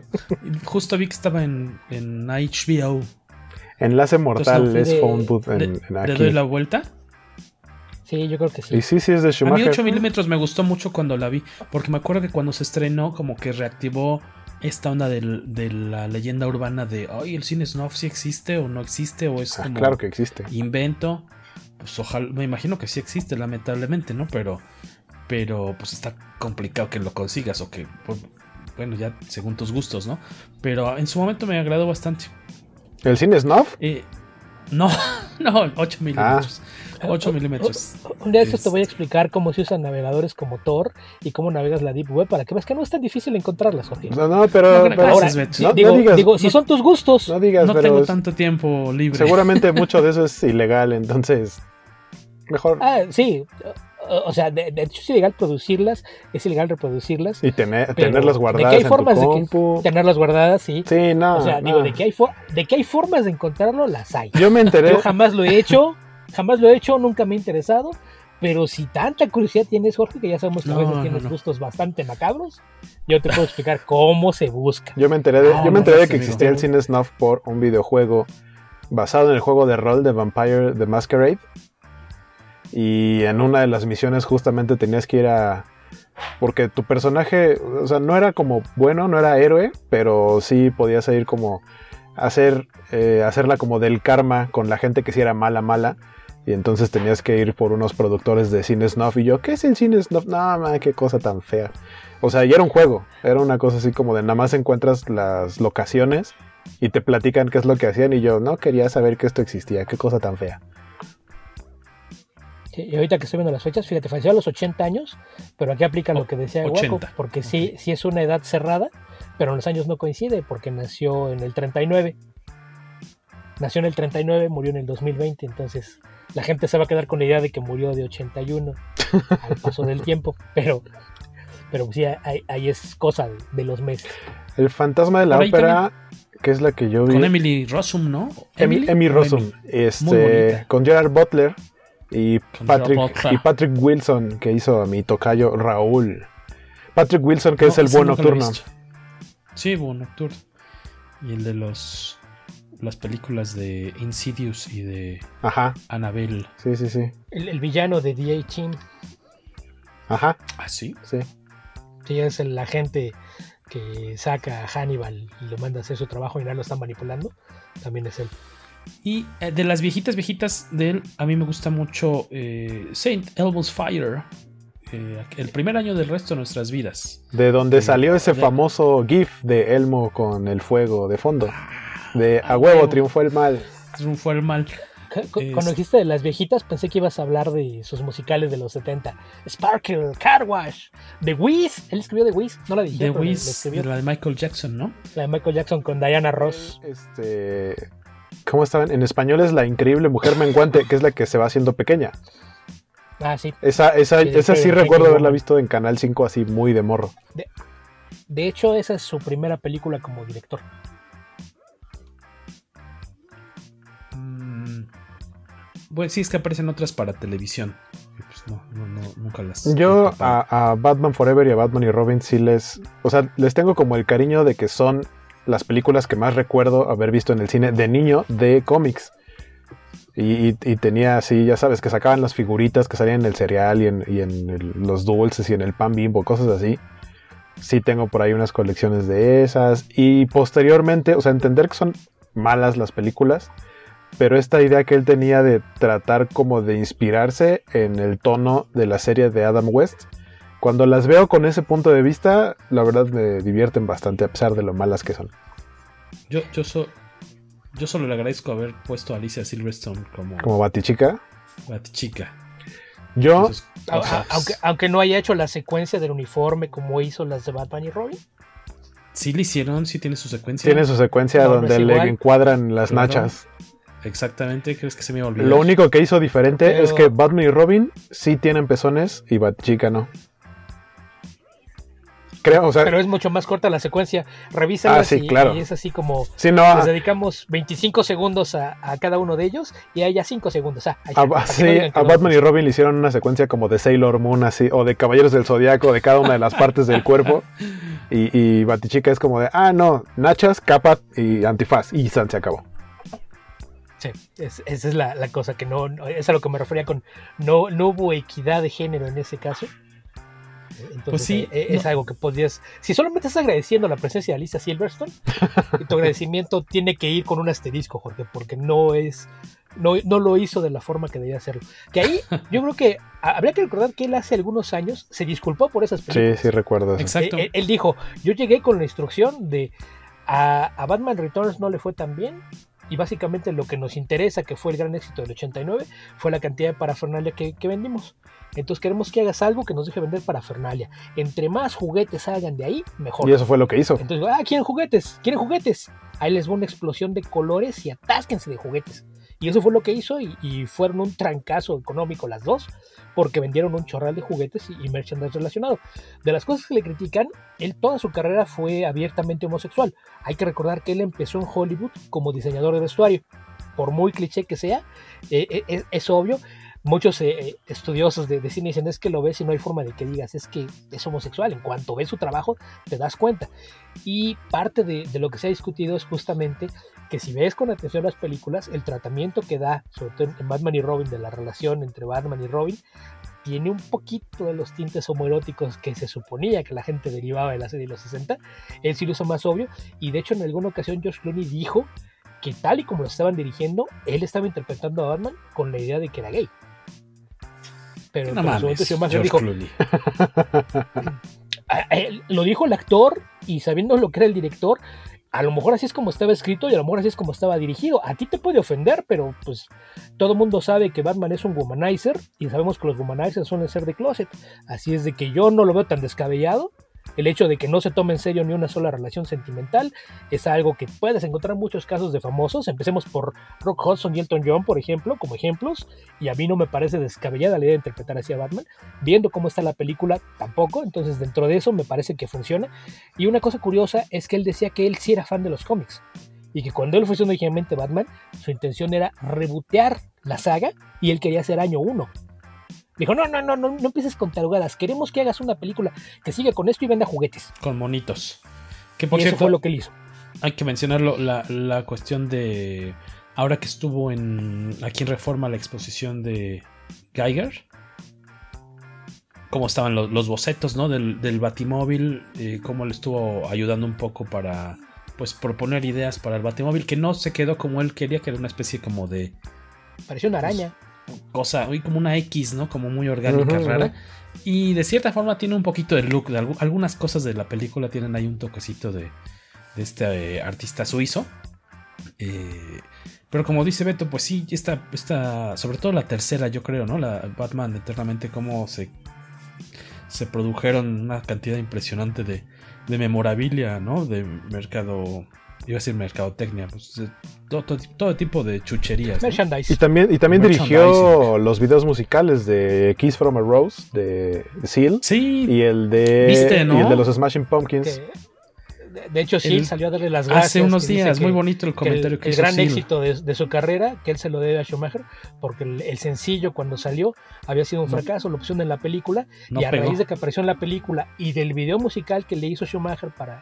Justo vi que estaba en, en HBO. Enlace Mortal Entonces, es de- Phone Booth en, ¿Le, en le doy la vuelta? Sí, yo creo que sí. Y sí, sí es de A mí Schumacher. 8 milímetros me gustó mucho cuando la vi, porque me acuerdo que cuando se estrenó como que reactivó esta onda del- de la leyenda urbana de, ay, el cine snuff sí existe o no existe, o es Ah, como claro que existe. invento. Pues ojalá, me imagino que sí existe, lamentablemente, ¿no? Pero, pero pues está complicado que lo consigas o que... pues, bueno, ya según tus gustos, ¿no? Pero en su momento me agradó bastante. ¿El cine Snuff? Eh, no, no, 8 milímetros. 8 milímetros. Un día de estos te voy a explicar cómo se usan navegadores como Tor y cómo navegas la Deep Web para que veas que no es tan difícil encontrarlas, Jorge. No, no, pero. No, pero Ahora, no, digo, no digas, digo, si son tus gustos. no digas, No pero tengo es- tanto tiempo libre. seguramente mucho de eso es ilegal, entonces. Mejor. Ah, sí. O sea, de, de hecho es ilegal producirlas, es ilegal reproducirlas. y tener, tenerlas de que guardadas hay en tu formas de que- tenerlas guardadas, sí. Sí, no. o sea, no. digo, de que, hay fo- de que hay formas de encontrarlo, las hay. Yo me enteré. Yo jamás lo he hecho, jamás lo he hecho, nunca me ha interesado. Pero si tanta curiosidad tienes, Jorge, que ya sabemos que a veces no, tienes no. gustos bastante macabros, yo te puedo explicar cómo se busca. Yo me enteré de, Ah, yo me no, enteré de que amigo. existía el cine Snuff por un videojuego basado en el juego de rol de Vampire the Masquerade. Y en una de las misiones justamente tenías que ir a... Porque tu personaje, o sea, no era como bueno, no era héroe, pero sí podías ir como hacer, eh, hacerla como del karma con la gente que sí era mala, mala. Y entonces tenías que ir por unos productores de cine snuff. Y yo, ¿qué es el cine snuff? No, qué cosa tan fea. O sea, y era un juego. Era una cosa así como de nada más encuentras las locaciones y te platican qué es lo que hacían. Y yo, no quería saber que esto existía. Qué cosa tan fea. Sí, y ahorita que estoy viendo las fechas, fíjate, falleció a los 80 años, pero aquí aplica lo que decía Guaco, 80. porque sí, sí es una edad cerrada, pero en los años no coincide, porque nació en el 39. Nació en el 39, murió en el 2020, entonces la gente se va a quedar con la idea de que murió de 81 al paso del tiempo, pero, pero sí, ahí, ahí es cosa de, de los meses. El fantasma de la ópera, que es la que yo vi. Con Emily Rossum, ¿no? Emily, Emmy ¿O Rossum. Este, con Gerard Butler y Patrick, y Patrick Wilson, que hizo a mi tocayo Raúl. Patrick Wilson, que No, es el buen nocturno. Sí, buen nocturno. Y el de los las películas de Insidious y de Ajá, Annabelle. sí, sí, sí. El, el villano de D.A. Chin, Ajá, ¿Ah, sí? sí. que es el agente que saca a Hannibal y lo manda a hacer su trabajo y no lo están manipulando, también es él. Y eh, de las viejitas, viejitas de él, a mí me gusta mucho eh, Saint Elmo's Fire. eh, el primer año del resto de nuestras vidas. De donde salió ese de- famoso GIF de Elmo con el fuego de fondo. De a huevo huevo. triunfó el mal. Triunfó el mal. Cuando dijiste de las viejitas, pensé que ibas a hablar de sus musicales de los 70. Sparkle, Car Wash, The Wiz. Él escribió The Wiz, no la dije, The Wiz, la de Michael Jackson, ¿no? La de Michael Jackson con Diana Ross. Este. ¿Cómo estaban? En español es la increíble mujer menguante, que es la que se va haciendo pequeña. Ah, sí. Esa, esa, Sí, esa sí recuerdo Woman. haberla visto en Canal 5 así muy de morro. De hecho, esa es su primera película como director. Mm, Bueno, sí, es que aparecen otras para televisión. Y Pues no, no, no, nunca las. Yo a Batman Forever y a Batman y Robin sí les... O sea, les tengo como el cariño de que son las películas que más recuerdo haber visto en el cine de niño de cómics. Y, tenía así, ya sabes, que sacaban las figuritas que salían en el cereal y en, y en los dulces y en el pan bimbo, cosas así. Sí tengo por ahí unas colecciones de esas. Y posteriormente, o sea, entender que son malas las películas, pero esta idea que él tenía de tratar como de inspirarse en el tono de la serie de Adam West, cuando las veo con ese punto de vista, la verdad me divierten bastante a pesar de lo malas que son. Yo, yo, so- yo solo le agradezco haber puesto a Alicia Silverstone como, Como Batichica. chica. Yo, A- a- aunque, aunque no haya hecho la secuencia del uniforme como hizo las de Batman y Robin. Sí le hicieron, sí tiene su secuencia. tiene su secuencia No, no donde le igual. encuadran las Claro. nachas. Exactamente, ¿crees que se me olvidar? Lo único que hizo diferente Pero- es que Batman y Robin sí tienen pezones y Batichica no. Creo, o sea, Pero es mucho más corta la secuencia. Ah, sí, y, claro. y es así como. sí, no, Les dedicamos 25 segundos a, a cada uno de ellos y a ella 5 segundos. Ah, A, que sí, no a Batman y Robin le hicieron una secuencia como de Sailor Moon, así, o de Caballeros del Zodiaco, de cada una de las partes del cuerpo. Y, y Batichica es como de, ah, no, nachas, capa y antifaz. Y San se acabó. Sí, es- esa es la, la cosa que no, no- es a lo que me refería con no, no hubo equidad de género en ese caso. Entonces, Pues sí, eh, es no. algo que podrías. Si solamente estás agradeciendo la presencia de Alicia Silverstone, tu agradecimiento tiene que ir con un asterisco, Jorge, porque no es no, no lo hizo de la forma que debía hacerlo. Que ahí yo creo que habría que recordar que él hace algunos años se disculpó por esas películas. Sí, sí recuerdo eso. Exacto. Él, él dijo, yo llegué con la instrucción de a, a, Batman Returns no le fue tan bien y básicamente lo que nos interesa, que fue el gran éxito del 89, fue la cantidad de parafernalia que, que vendimos. Entonces queremos que hagas algo que nos deje vender parafernalia. Entre más juguetes hagan de ahí, mejor. Y eso fue lo que hizo. Entonces, ah, quieren juguetes, quieren juguetes. Ahí les va una explosión de colores y atásquense de juguetes. Y eso fue lo que hizo y, y, fueron un trancazo económico las dos, porque vendieron un chorral de juguetes y, y, merchandise relacionado. De las cosas que le critican, él toda su carrera fue abiertamente homosexual. Hay que recordar que él empezó en Hollywood como diseñador de vestuario. Por muy cliché que sea, eh, eh, es, es, obvio. Muchos eh, estudiosos de, de, cine dicen es que lo ves y no hay forma de que digas es que es homosexual. En cuanto ves su trabajo, te das cuenta. Y parte de, de lo que se ha discutido es justamente que si ves con atención las películas, el tratamiento que da, sobre todo en Batman y Robin, de la relación entre Batman y Robin, tiene un poquito de los tintes homoeróticos que se suponía que la gente derivaba de la serie de los 60. Él sí lo hizo más obvio, y de hecho en alguna ocasión George Clooney dijo que tal y como lo estaban dirigiendo, él estaba interpretando a Batman con la idea de que era gay. Pero no mames, más dijo, lo dijo el actor y sabiendo lo que era el director, a lo mejor así es como estaba escrito y a lo mejor así es como estaba dirigido. A ti te puede ofender, pero pues todo el mundo sabe que Batman es un womanizer y sabemos que los womanizers suelen ser de closet. Así es de que yo no lo veo tan descabellado. El hecho de que no se tome en serio ni una sola relación sentimental es algo que puedes encontrar en muchos casos de famosos. Empecemos por Rock Hudson y Elton John, por ejemplo, como ejemplos. Y a mí no me parece descabellada la idea de interpretar así a Batman. Viendo cómo está la película, tampoco. Entonces, dentro de eso, me parece que funciona. Y una cosa curiosa es que él decía que él sí era fan de los cómics. Y que cuando él fue originalmente Batman, su intención era rebotear la saga y él quería hacer año 1. Dijo, no, no, no, no, no empieces con tarugadas. Queremos que hagas una película que siga con esto y venda juguetes. Con monitos. Que por y cierto, eso fue lo que él hizo. Hay que mencionarlo, la, la cuestión de. Ahora que estuvo en. Aquí en Reforma la exposición de Geiger. Cómo estaban los, los bocetos, ¿no? Del, del Batimóvil. Eh, cómo le estuvo ayudando un poco para. Pues proponer ideas para el Batimóvil. Que no se quedó como él quería, que era una especie como de. Pareció una araña. Pues, cosa, uy, como una X, ¿no? Como muy orgánica, uh -huh. rara. Y de cierta forma tiene un poquito de look. De algunas cosas de la película tienen ahí un toquecito de, de este eh, artista suizo. Eh, pero como dice Beto, pues sí, esta, esta, sobre todo la tercera, yo creo, ¿no? La Batman Eternamente, cómo se, se produjeron una cantidad impresionante de, de memorabilia, ¿no? De mercado iba a decir mercadotecnia, pues, todo, todo, todo, tipo de chucherías. ¿no? Y también, y también dirigió los videos musicales de Kiss from a Rose, de, Seal. Sí. Y el de, ¿Viste, no? y el de los Smashing Pumpkins. De hecho, Seal salió a darle las gracias. Hace unos días, muy bonito el comentario que, el, que el gran éxito de, de, su carrera, que él se lo debe a Schumacher, porque el, el, sencillo cuando salió había sido un fracaso, no. la opción en la película, no y a pegó. raíz de que apareció en la película y del video musical que le hizo Schumacher para,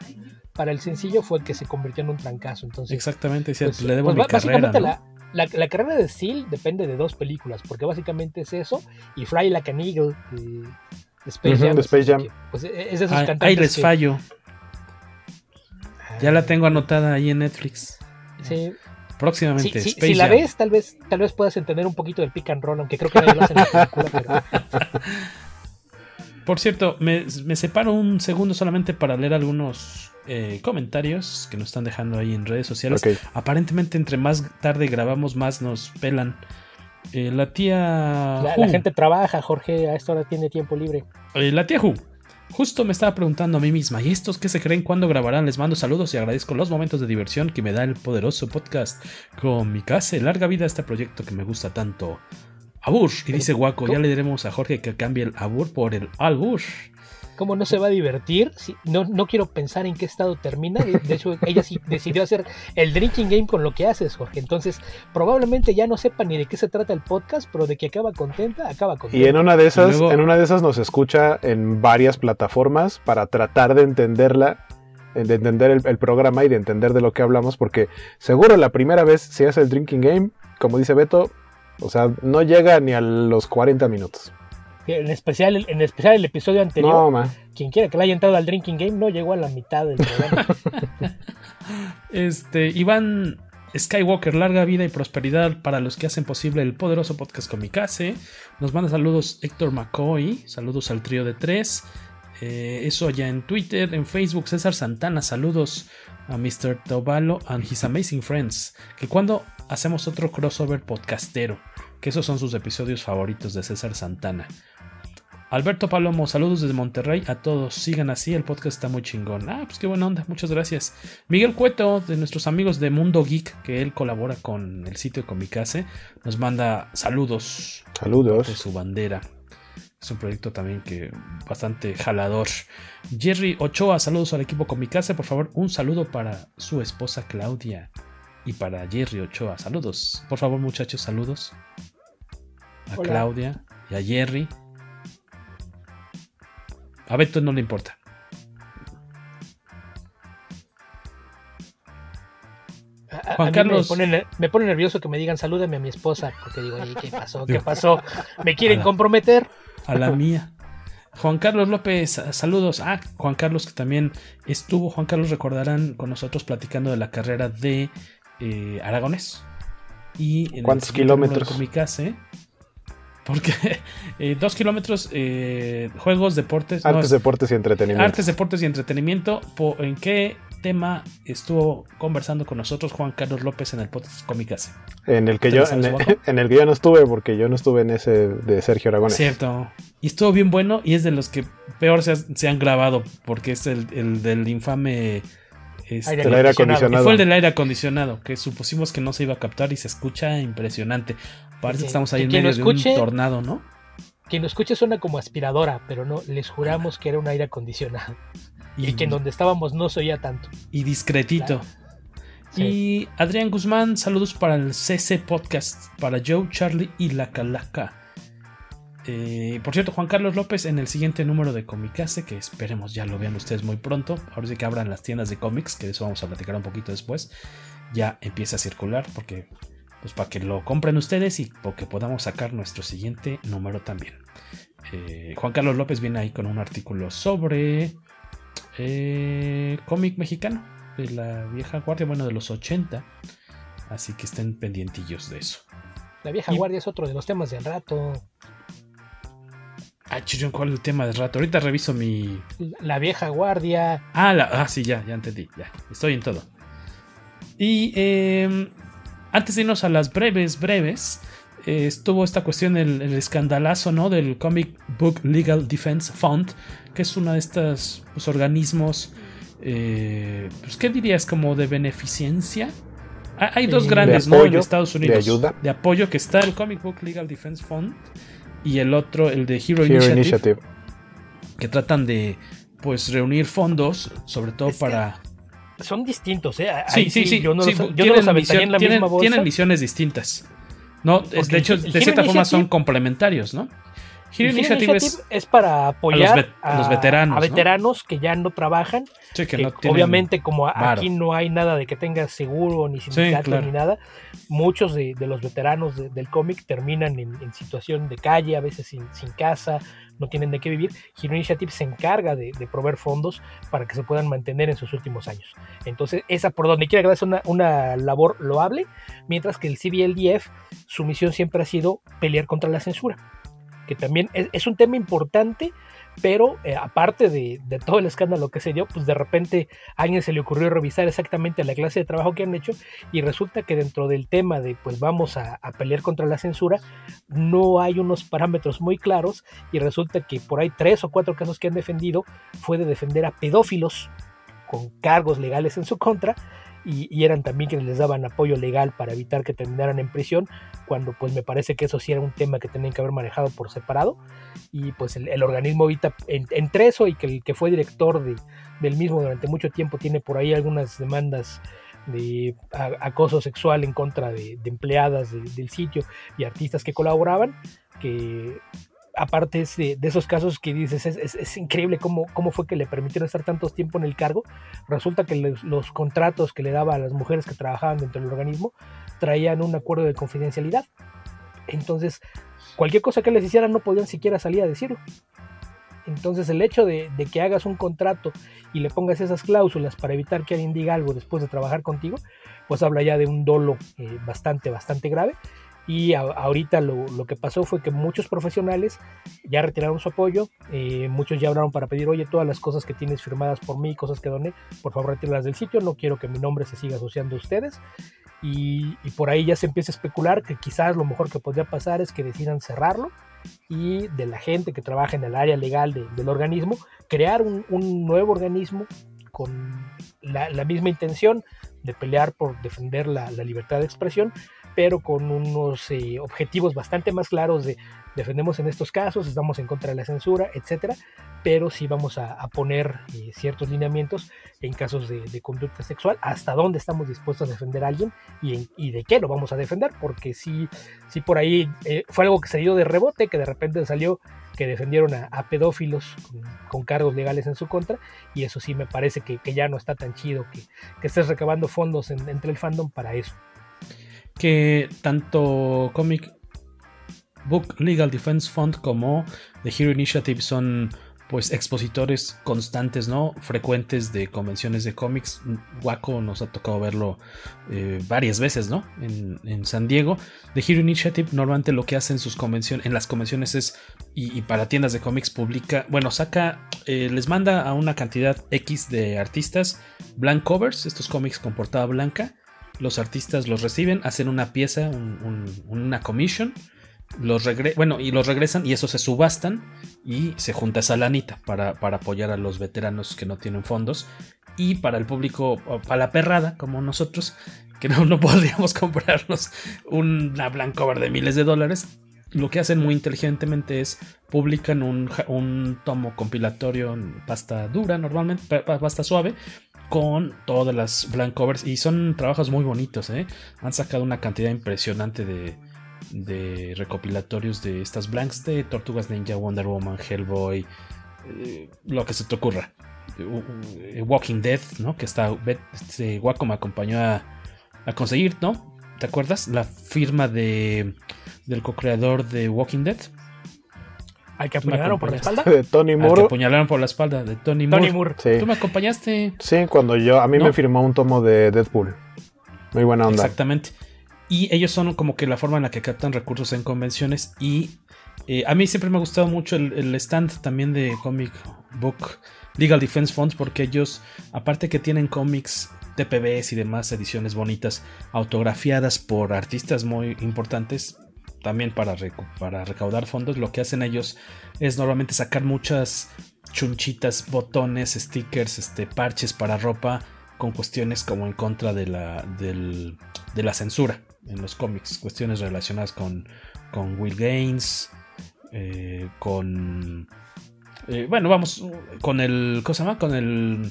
para el sencillo fue que se convirtió en un trancazo. Entonces, Exactamente, pues, le debo pues, mi carrera. ¿no? La, la, la, carrera de Seal depende de dos películas, porque básicamente es eso y Fly Like an Eagle de, Space uh -huh, Jam. De Space Jam. Que, pues, es de esos ah, cantantes. Ahí les que, fallo. Ya la tengo anotada ahí en Netflix. Sí. Próximamente. Sí, sí, si la ves, tal vez, tal vez puedas entender un poquito del pick and roll, aunque creo que nadie lo hace en la película, pero... Por cierto, me, me, separo un segundo solamente para leer algunos eh, comentarios que nos están dejando ahí en redes sociales. Okay. Aparentemente, entre más tarde grabamos, más nos pelan. Eh, la tía. La, la, gente trabaja, Jorge, a esta hora tiene tiempo libre. Eh, la tía Hu. Justo me estaba preguntando a mí misma, ¿y estos qué se creen cuándo grabarán? Les mando saludos y agradezco los momentos de diversión que me da el poderoso podcast con mi casa. Larga vida a este proyecto que me gusta tanto. Abur, y dice Guaco, ya le diremos a Jorge que cambie el Abur por el Albur. ¿Cómo no se va a divertir? Si, no, no quiero pensar en qué estado termina. De, hecho, ella sí decidió hacer el drinking game con lo que haces, Jorge. Entonces, probablemente ya no sepa ni de qué se trata el podcast, pero de que acaba contenta, acaba contenta. Y en una de esas, luego... en una de esas nos escucha en varias plataformas para tratar de entenderla de entender el, el, programa y de entender de lo que hablamos, porque seguro la primera vez si hace el drinking game, como dice Beto, o sea, no llega ni a los 40 minutos. En especial, en especial el episodio anterior. No, man. Quien quiera que le haya entrado al Drinking Game no llegó a la mitad del programa. este, Iván Skywalker, larga vida y prosperidad para los que hacen posible el poderoso podcast Comicase. Nos manda saludos Héctor McCoy, saludos al trío de tres. Eh, eso ya en Twitter, en Facebook, César Santana, saludos a Mr. Tobalo and his amazing friends. Que cuando hacemos otro crossover podcastero, que esos son sus episodios favoritos de César Santana. Alberto Palomo, saludos desde Monterrey a todos. Sigan así, el podcast está muy chingón. Ah, pues qué buena onda, muchas gracias. Miguel Cueto, de nuestros amigos de Mundo Geek, que él colabora con el sitio de Comicase, nos manda saludos. Saludos. De su bandera. Es un proyecto también que bastante jalador. Jerry Ochoa, saludos al equipo Comicase. Por favor, un saludo para su esposa Claudia y para Jerry Ochoa. Saludos. Por favor, muchachos, saludos. A Claudia y a Jerry. A Beto no le importa. Juan Carlos. Me pone, nervioso que me digan salúdame a mi esposa, porque digo, ¿qué pasó? ¿Qué pasó? ¿Me quieren comprometer? A la mía. Juan Carlos López, saludos. Ah, Juan Carlos que también estuvo, Juan Carlos recordarán con nosotros platicando de la carrera de eh, Aragones. Y ¿Cuántos kilómetros? Con mi casa, ¿eh? Porque eh, dos kilómetros, eh, juegos, deportes. Artes, deportes y entretenimiento. Artes, deportes y entretenimiento. ¿En qué tema estuvo conversando con nosotros Juan Carlos López en el podcast Cómicas? En el que yo, en el, que yo no estuve, porque yo no estuve en ese de Sergio Aragón. Cierto. Y estuvo bien bueno y es de los que peor se, han grabado, porque es el, del infame. Este, aire acondicionado. fue el del aire acondicionado, que supusimos que no se iba a captar y se escucha impresionante. Parece que estamos ahí en medio de un tornado, ¿no? Quien lo escuche suena como aspiradora, pero no, les juramos que era un aire acondicionado. Y, que en donde estábamos no se oía tanto. Y discretito. Y Adrián Guzmán, saludos para el CC Podcast, para Joe, Charlie y la Calaca. Eh, por cierto, Juan Carlos López en el siguiente número de Comicase, que esperemos ya lo vean ustedes muy pronto. Ahora sí que abran las tiendas de cómics, que de eso vamos a platicar un poquito después. Ya empieza a circular porque pues para que lo compren ustedes y porque podamos sacar nuestro siguiente número también. Eh, Juan Carlos López viene ahí con un artículo sobre eh, cómic mexicano de la vieja guardia, bueno, de los 80. Así que estén pendientillos de eso. La vieja guardia es otro de los temas del rato. Ah, chillón, ¿cuál es el tema del rato? Ahorita reviso mi. La vieja guardia. Ah, ah sí, ya, ya entendí. Ya, estoy en todo. Y eh, antes de irnos a las breves, breves, eh, estuvo esta cuestión, el, el, escandalazo ¿no? del Comic Book Legal Defense Fund, que es uno de estos pues, organismos, eh, pues, ¿qué dirías? Como de beneficencia. Ah, hay dos grandes, ¿no? En Estados Unidos. De ayuda. De apoyo, que está el Comic Book Legal Defense Fund y el otro, el de Hero, Initiative, Que tratan de, pues, reunir fondos, sobre todo para son distintos, ¿eh? sí, sí, sí. Yo no, los, yo en la misma bolsa. Tienen misiones distintas. No, de hecho, de cierta forma son complementarios, ¿no? Hero Initiative, es, para apoyar a los, veteranos, a veteranos que ya no trabajan. Sí, que, no obviamente, como aquí no hay nada de que tengas seguro, ni sindicato, ni nada, muchos de, los veteranos del cómic terminan en, situación de calle, a veces sin, sin casa, no tienen de qué vivir, Hero Initiative se encarga de, proveer fondos para que se puedan mantener en sus últimos años. Entonces, esa por donde quiera que es una, una labor loable, mientras que el CBLDF, su misión siempre ha sido pelear contra la censura, que también es un tema importante pero eh, aparte de, todo el escándalo que se dio, pues de repente a alguien se le ocurrió revisar exactamente la clase de trabajo que han hecho y resulta que dentro del tema de pues vamos a, pelear contra la censura, no hay unos parámetros muy claros y resulta que por ahí tres o cuatro casos que han defendido fue de defender a pedófilos con cargos legales en su contra y, eran también quienes les daban apoyo legal para evitar que terminaran en prisión, cuando pues me parece que eso sí era un tema que tenían que haber manejado por separado. Y pues el, organismo ahorita entre eso y que el que fue director de, del mismo durante mucho tiempo tiene por ahí algunas demandas de acoso sexual en contra de, empleadas del sitio y artistas que colaboraban, que aparte de, esos casos que dices, es, increíble cómo, cómo, fue que le permitieron estar tanto tiempo en el cargo. Resulta que los contratos que le daba a las mujeres que trabajaban dentro del organismo traían un acuerdo de confidencialidad. Entonces, cualquier cosa que les hicieran no podían siquiera salir a decirlo. Entonces el hecho de, que hagas un contrato y le pongas esas cláusulas para evitar que alguien diga algo después de trabajar contigo, pues habla ya de un dolo eh, bastante, bastante grave. Y ahorita lo, que pasó fue que muchos profesionales ya retiraron su apoyo, eh, muchos ya hablaron para pedir, oye, todas las cosas que tienes firmadas por mí, cosas que doné, por favor retíralas del sitio, no quiero que mi nombre se siga asociando a ustedes. Y, por ahí ya se empieza a especular que quizás lo mejor que podría pasar es que decidan cerrarlo y de la gente que trabaja en el área legal del organismo, crear un, nuevo organismo con la, misma intención de pelear por defender la, libertad de expresión, pero con unos eh, objetivos bastante más claros de defendemos en estos casos, estamos en contra de la censura, etcétera, pero sí vamos a, poner eh, ciertos lineamientos en casos de, conducta sexual, hasta dónde estamos dispuestos a defender a alguien y, de qué lo vamos a defender, porque sí, sí por ahí eh, fue algo que se dio de rebote, que de repente salió que defendieron a, pedófilos con, cargos legales en su contra, y eso sí me parece que, ya no está tan chido que, que estés recabando fondos entre el fandom para eso. Que tanto Comic Book Legal Defense Fund como The Hero Initiative son pues expositores constantes, ¿no? Frecuentes de convenciones de cómics. Waco nos ha tocado verlo eh, varias veces, ¿no? En, San Diego. The Hero Initiative normalmente lo que hace en sus convenciones, en las convenciones es, y, para tiendas de cómics publica, bueno, saca, eh, les manda a una cantidad X de artistas blank covers, estos cómics con portada blanca. Los artistas los reciben, hacen una pieza, una commission los bueno, y los regresan y eso se subastan y se junta esa lanita para, para, apoyar a los veteranos que no tienen fondos y para el público, para la perrada como nosotros, que no, no podríamos comprarnos una blank cover de miles de dólares. Lo que hacen muy inteligentemente es publican un, un tomo compilatorio en pasta dura, normalmente, pasta suave, con todas las blank covers y son trabajos muy bonitos. ¿eh? Han sacado una cantidad impresionante de, recopilatorios de estas blanks de Tortugas Ninja, Wonder Woman, Hellboy, eh, lo que se te ocurra. Eh, Walking Dead, ¿no? Que está. Este, Waco me acompañó a, conseguir, ¿no? ¿Te acuerdas? La firma de del co-creador de Walking Dead. Al que apuñalaron por la espalda. De Tony Moore. Al que apuñalaron por la espalda de Tony, Moore. Tú me acompañaste. Sí, cuando yo. A mí me firmó un tomo de Deadpool. Muy buena onda. Exactamente. Y ellos son como que la forma en la que captan recursos en convenciones. Y eh, a mí siempre me ha gustado mucho el, stand también de Comic Book Legal Defense Funds porque ellos, aparte que tienen cómics, TPBs y demás ediciones bonitas, autografiadas por artistas muy importantes, también para, para recaudar fondos, lo que hacen ellos es normalmente sacar muchas chunchitas, botones, stickers, este, parches para ropa con cuestiones como en contra de la, de la censura en los cómics, cuestiones relacionadas con, con Will Gaines, eh, con... Eh, bueno, vamos con el... ¿Cómo se llama? Con el...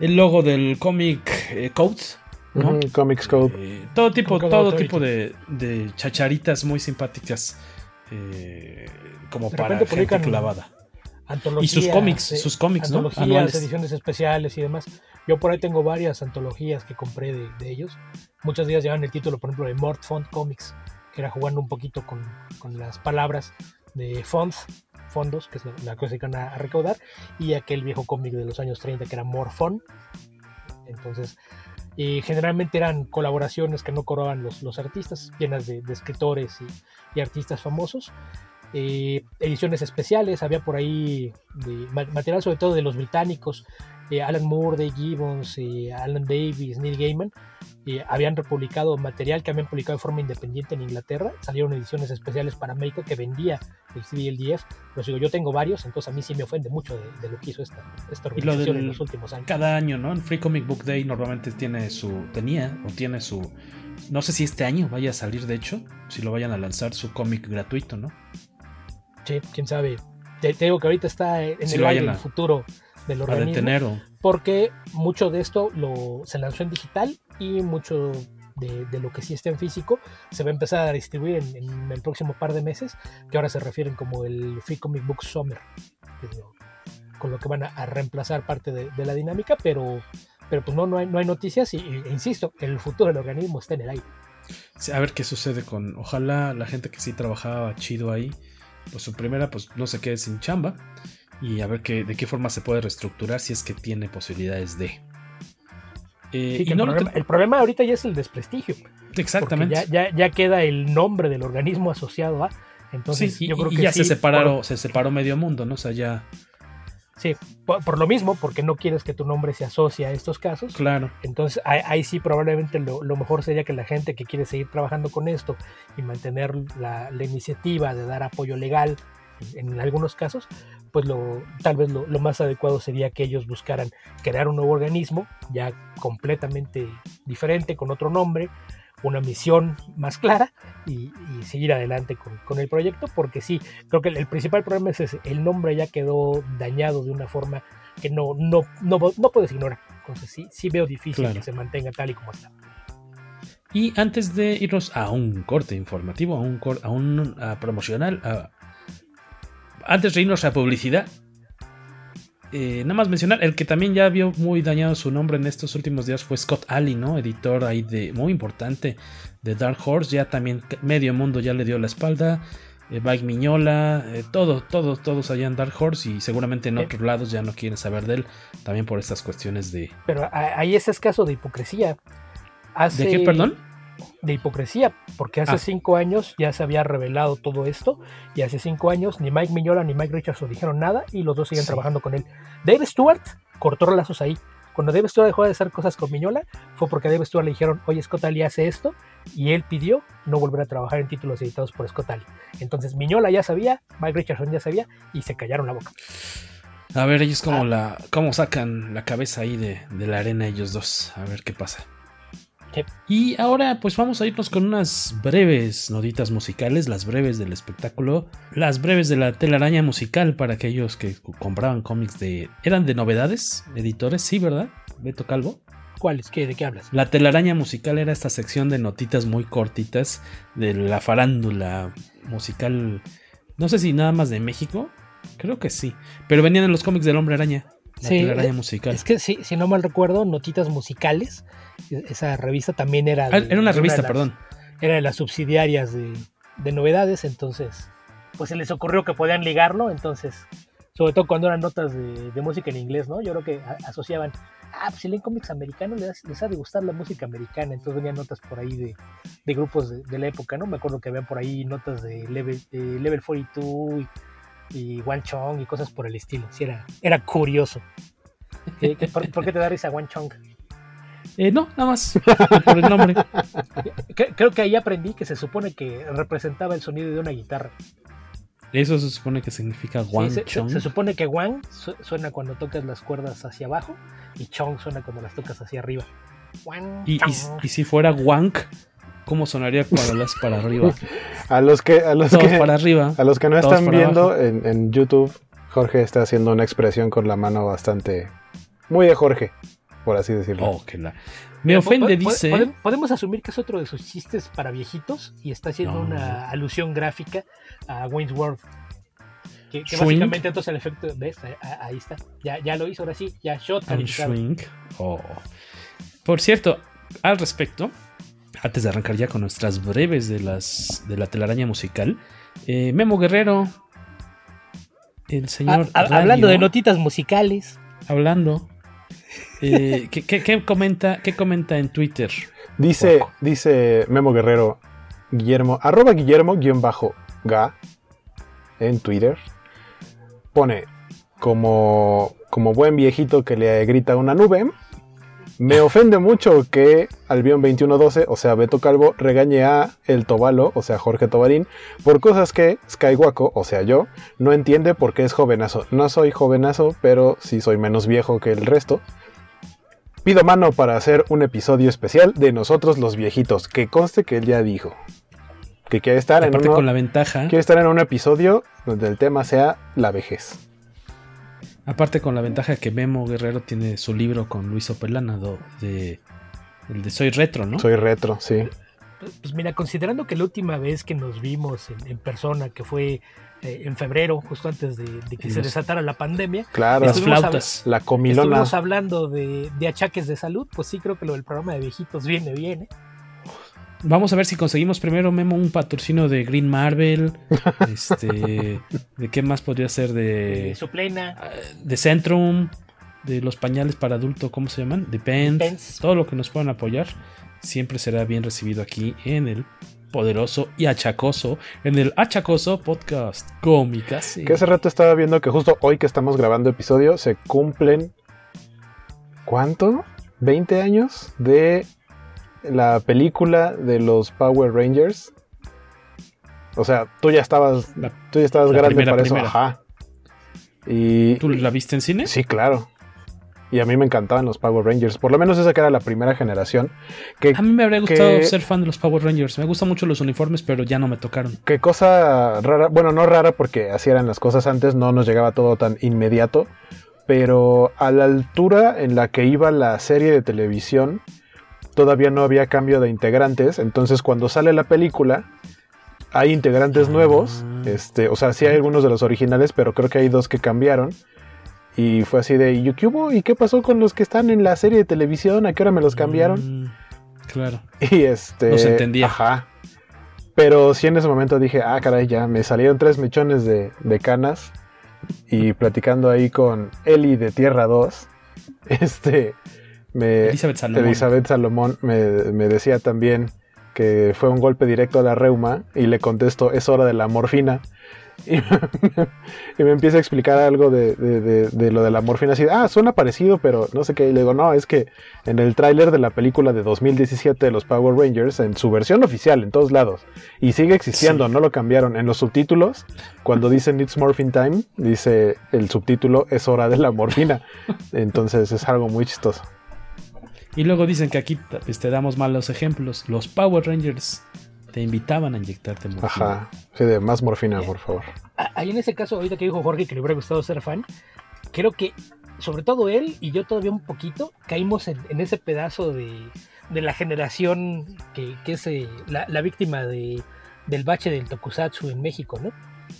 El logo del Comic eh, Code. ¿No? Comics Code. todo tipo, todo tipo de, chacharitas muy simpáticas. como para gente clavada. Y sus cómics, sus cómics, ¿no? ediciones especiales y demás. Yo por ahí tengo varias antologías que compré de, ellos. Muchas de ellas llevan el título, por ejemplo, de Mort Font Comics, que era jugando un poquito con, las palabras de fonts, fondos, que es la, cosa que van a, recaudar, y aquel viejo cómic de los años 30 que era More Fun. Generalmente eran colaboraciones que no cobraban los, los artistas, llenas de, escritores y, artistas famosos. Eh, ediciones especiales, había por ahí material sobre todo de los británicos, eh, Alan Moore, Dave Gibbons, eh, Alan Davis, Neil Gaiman, habían republicado material que habían publicado de forma independiente en Inglaterra, salieron ediciones especiales para América que vendía el CDLDF, pero digo, yo tengo varios, entonces a mí sí me ofende mucho de, lo que hizo esta, esta organización en los últimos años. Cada año, ¿no? En Free Comic Book Day normalmente tiene su, tenía o tiene su, no sé si este año vaya a salir de hecho, si lo vayan a lanzar su cómic gratuito, ¿no? quién sabe. Te, digo que ahorita está en el aire, futuro del organismo. Porque mucho de esto lo, se lanzó en digital y mucho de, lo que sí está en físico se va a empezar a distribuir en, el próximo par de meses, que ahora se refieren como el Free Comic Book Summer, con lo que van a, reemplazar parte de, la dinámica, pero, pero pues no, no hay, no hay noticias y, e insisto, el futuro del organismo está en el aire. a ver qué sucede con, ojalá la gente que sí trabajaba chido ahí pues su primera, pues no se quede sin chamba y a ver qué, de qué forma se puede reestructurar si es que tiene posibilidades de. Eh, el, problema, el, problema, ahorita ya es el desprestigio. Exactamente. Ya, ya, ya, queda el nombre del organismo asociado a. Entonces, yo creo que ya sí, se, separaron, se separó medio mundo, ¿no? O sea, ya. Sí, por, por, lo mismo, porque no quieres que tu nombre se asocie a estos casos. Claro. Entonces, ahí, ahí sí, probablemente lo, lo, mejor sería que la gente que quiere seguir trabajando con esto y mantener la, la iniciativa de dar apoyo legal en, algunos casos, pues lo, tal vez lo, lo, más adecuado sería que ellos buscaran crear un nuevo organismo ya completamente diferente, con otro nombre, una misión más clara y, y seguir adelante con, con, el proyecto, porque sí, creo que el, el, principal problema es ese, el nombre ya quedó dañado de una forma que no, no, no, no puedes ignorar. Entonces sí, sí veo difícil claro. que se mantenga tal y como está. Y antes de irnos a un corte informativo, a un, a un a promocional, a, antes de irnos a publicidad, eh, nada más mencionar, el que también ya vio muy dañado su nombre en estos últimos días fue Scott Alley, ¿no? Editor ahí de muy importante de Dark Horse. Ya también medio mundo ya le dio la espalda. Eh, Mike Miñola, eh, todo, todos, todos allá en Dark Horse y seguramente en otros lados ya no quieren saber de él, también por estas cuestiones de. Pero ahí es caso de hipocresía. Hace... ¿De qué, perdón? De hipocresía, porque hace ah. cinco años ya se había revelado todo esto, y hace cinco años ni Mike Miñola ni Mike Richardson dijeron nada, y los dos siguen sí. trabajando con él. Dave Stewart cortó lazos ahí. Cuando Dave Stewart dejó de hacer cosas con Miñola, fue porque a Dave Stewart le dijeron, oye, Scott Ali hace esto, y él pidió no volver a trabajar en títulos editados por Scott Ali. Entonces Miñola ya sabía, Mike Richardson ya sabía, y se callaron la boca. A ver, ellos como ah. la, cómo sacan la cabeza ahí de, de la arena ellos dos, a ver qué pasa. Y ahora pues vamos a irnos con unas breves notitas musicales, las breves del espectáculo, las breves de la telaraña musical para aquellos que compraban cómics de... ¿Eran de novedades? ¿Editores? Sí, ¿verdad? Beto Calvo. ¿Cuáles? ¿Qué? ¿De qué hablas? La telaraña musical era esta sección de notitas muy cortitas de la farándula musical, no sé si nada más de México, creo que sí, pero venían en los cómics del hombre araña. La sí, telaraña musical. Es que si, si no mal recuerdo, notitas musicales esa revista también era... De, era una revista, las, perdón. Era de las subsidiarias de, de, novedades, entonces, pues se les ocurrió que podían ligarlo, entonces, sobre todo cuando eran notas de, de música en inglés, ¿no? Yo creo que asociaban, ah, pues si leen cómics americanos les, les, ha de gustar la música americana, entonces venían notas por ahí de, de grupos de, de, la época, ¿no? Me acuerdo que habían por ahí notas de Level, de level 42 y, y One Chong y cosas por el estilo, sí, era, era curioso. ¿Qué, qué, por, por, qué te da risa One Chong? Eh, no, nada más por el nombre. Creo que ahí aprendí que se supone que representaba el sonido de una guitarra. Eso se supone que significa Wang sí, se, Chong. Se, supone que Wang suena cuando tocas las cuerdas hacia abajo y Chong suena cuando las tocas hacia arriba. Wang, y, y, y, si fuera Wang, ¿cómo sonaría cuando las para arriba? a los que a los Todos que para arriba. A los que no están viendo en, en YouTube, Jorge está haciendo una expresión con la mano bastante muy de Jorge por así decirlo. Oh, que la... Me ofende, dice. ¿podemos, podemos asumir que es otro de sus chistes para viejitos y está haciendo no. una alusión gráfica a Wayne's World. Que, que básicamente entonces el efecto, ¿ves? Ahí está. Ya, ya lo hizo, ahora sí. Ya shot. Shrink. Oh. Por cierto, al respecto, antes de arrancar ya con nuestras breves de, las, de la telaraña musical, eh, Memo Guerrero, el señor. A, a, hablando de notitas musicales. Hablando. Eh, ¿qué, qué, qué, comenta, ¿Qué comenta en Twitter? Dice, dice Memo Guerrero, Guillermo, arroba Guillermo guion bajo ga en Twitter. Pone como, como buen viejito que le grita a una nube. Me ofende mucho que Albion 2112, o sea Beto Calvo, regañe a El Tobalo, o sea Jorge Tobarín, por cosas que Skywaco, o sea yo, no entiende porque es jovenazo. No soy jovenazo, pero sí soy menos viejo que el resto. Pido mano para hacer un episodio especial de nosotros los viejitos, que conste que él ya dijo. Que quiere estar, en uno, con la ventaja. quiere estar en un episodio donde el tema sea la vejez. Aparte con la ventaja que Memo Guerrero tiene su libro con Luis Opelana de, el de Soy Retro, ¿no? Soy Retro, sí. Pues mira, considerando que la última vez que nos vimos en, en persona, que fue eh, en febrero, justo antes de, de que Los, se desatara la pandemia. Claro, las flautas, la comilona. Estuvimos hablando de, de, achaques de salud, pues sí creo que lo del programa de viejitos viene bien. ¿eh? Vamos a ver si conseguimos primero, Memo, un patrocinio de Green Marvel. este, ¿De qué más podría ser? De, Suplena. De Centrum, de los pañales para adulto, ¿cómo se llaman? De Pens. Todo lo que nos puedan apoyar siempre será bien recibido aquí en el poderoso y achacoso, en el achacoso podcast cómicas. Que hace rato estaba viendo que justo hoy que estamos grabando episodio se cumplen. ¿Cuánto? ¿20 años de la película de los Power Rangers. O sea, tú ya estabas, tú ya estabas grande para eso. Ajá. Y, ¿Tú la viste en cine? Sí, claro. Y a mí me encantaban los Power Rangers. Por lo menos esa que era la primera generación. Que, a mí me habría gustado ser fan de los Power Rangers. Me gustan mucho los uniformes, pero ya no me tocaron. Qué cosa rara. Bueno, no rara porque así eran las cosas antes. No nos llegaba todo tan inmediato. Pero a la altura en la que iba la serie de televisión, todavía no había cambio de integrantes. Entonces cuando sale la película, hay integrantes nuevos. Este, o sea, sí hay algunos de los originales, pero creo que hay dos que cambiaron. Y fue así de, ¿y qué hubo? ¿Y qué pasó con los que están en la serie de televisión? ¿A qué hora me los cambiaron? Mm, claro. Y este. No se entendía. Ajá. Pero sí en ese momento dije, ah, caray, ya me salieron tres mechones de, de canas. Y platicando ahí con Eli de Tierra 2. Este me, Elizabeth Salomón, me, decía también que fue un golpe directo a la reuma y le contesto, es hora de la morfina. Y me, empieza a explicar algo de, lo de la morfina, así, ah, suena parecido, pero no sé qué. Y le digo, no, es que en el tráiler de la película de 2017 de los Power Rangers, en su versión oficial, en todos lados, y sigue existiendo, no lo cambiaron. En los subtítulos, cuando dicen It's Morphine Time, dice el subtítulo, es hora de la morfina. Entonces es algo muy chistoso. Y luego dicen que aquí pues, te damos malos ejemplos. Los Power Rangers te invitaban a inyectarte morfina. Ajá, sí, de más morfina, por favor. Ahí en ese caso, ahorita que dijo Jorge que le hubiera gustado ser fan, creo que sobre todo él y yo todavía un poquito caímos en, ese pedazo de, la generación que, es eh, la, víctima de, del bache del tokusatsu en México, ¿no?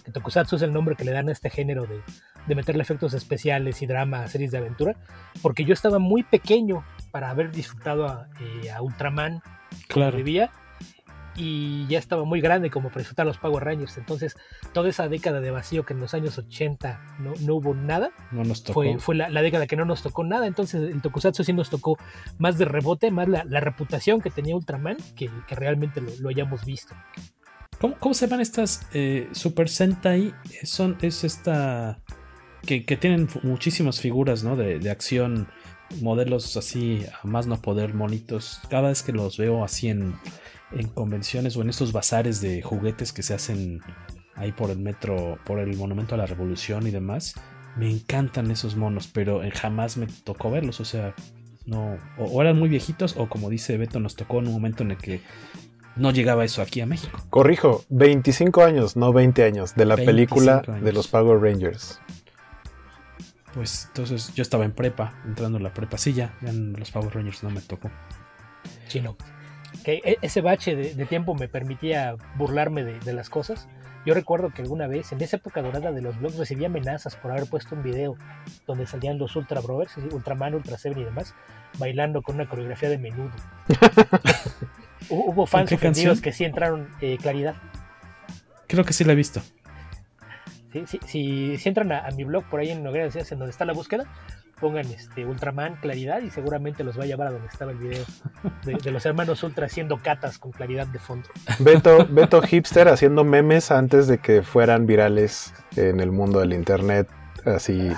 El tokusatsu es el nombre que le dan a este género de, de meterle efectos especiales y drama a series de aventura, porque yo estaba muy pequeño para haber disfrutado a, eh, Ultraman claro. vivía y ya estaba muy grande como para disfrutar los Power Rangers. Entonces, toda esa década de vacío que en los años 80 no, no hubo nada, no nos tocó. fue, fue la, década que no nos tocó nada. Entonces, el Tokusatsu sí nos tocó más de rebote, más la, reputación que tenía Ultraman que, que realmente lo, hayamos visto. ¿Cómo, ¿Cómo, se llaman estas eh, Super Sentai? Son, es esta. Que, que tienen muchísimas figuras ¿no? de, de acción modelos así a más no poder monitos. Cada vez que los veo así en, en convenciones o en estos bazares de juguetes que se hacen ahí por el metro, por el Monumento a la Revolución y demás, me encantan esos monos, pero jamás me tocó verlos. O sea, no, o, eran muy viejitos o como dice Beto, nos tocó en un momento en el que no llegaba eso aquí a México. Corrijo, 25 años, no 20 años, de la película de los Power Rangers pues entonces yo estaba en prepa, entrando en la prepa. Sí, ya, en los Power Rangers no me tocó. Sí, no. Que e, ese bache de, tiempo me permitía burlarme de, las cosas. Yo recuerdo que alguna vez, en esa época dorada de los blogs, recibí amenazas por haber puesto un video donde salían los Ultra Brothers, Ultraman, Ultra Seven y demás, bailando con una coreografía de menudo. Hubo fans ofendidos que sí entraron eh, claridad. Creo que sí la he visto. Si, entran a, mi blog por ahí en Noguera en donde está la búsqueda, pongan este Ultraman claridad y seguramente los va a llevar a donde estaba el video de, los hermanos Ultra haciendo catas con claridad de fondo. Beto, Beto Hipster haciendo memes antes de que fueran virales en el mundo del internet así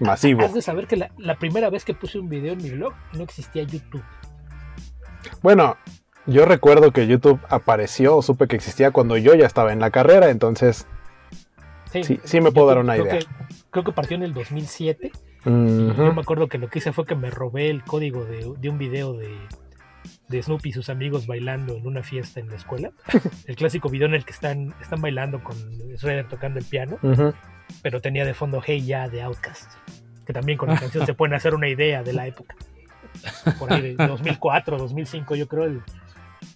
masivo. Has de saber que la, la primera vez que puse un video en mi blog no existía YouTube. Bueno, yo recuerdo que YouTube apareció o supe que existía cuando yo ya estaba en la carrera, entonces Sí, sí, me puedo dar una idea. creo que partió en el 2007. Yo me acuerdo que lo que hice fue que me robé el código de, un video de, de Snoopy y sus amigos bailando en una fiesta en la escuela. el clásico video en el que están, están bailando con Shredder tocando el piano. Pero tenía de fondo Hey Ya de Outcast. Que también con la canción se pueden hacer una idea de la época. Por ahí de 2004, 2005, yo creo, el,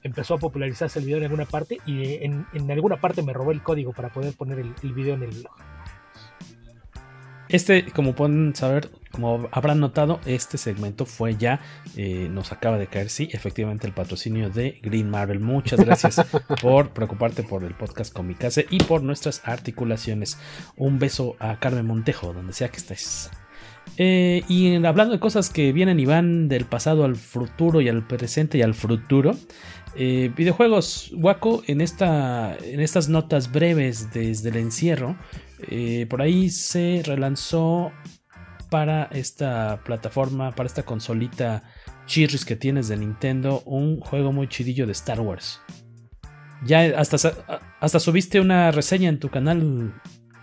empezó a popularizarse el video en alguna parte y en, alguna parte me robó el código para poder poner el, video en el blog. Este, como pueden saber, como habrán notado, este segmento fue ya, eh, nos acaba de caer, sí, efectivamente el patrocinio de Green Marvel. Muchas gracias por preocuparte por el podcast Comicase y por nuestras articulaciones. Un beso a Carmen Montejo, donde sea que estés. Eh, y hablando de cosas que vienen y van del pasado al futuro y al presente y al futuro, eh, videojuegos, Waco, en, esta, en estas notas breves desde el encierro, por ahí se relanzó para esta plataforma, para esta consolita chirris que tienes de Nintendo, un juego muy chidillo de Star Wars. Ya hasta, hasta subiste una reseña en tu canal,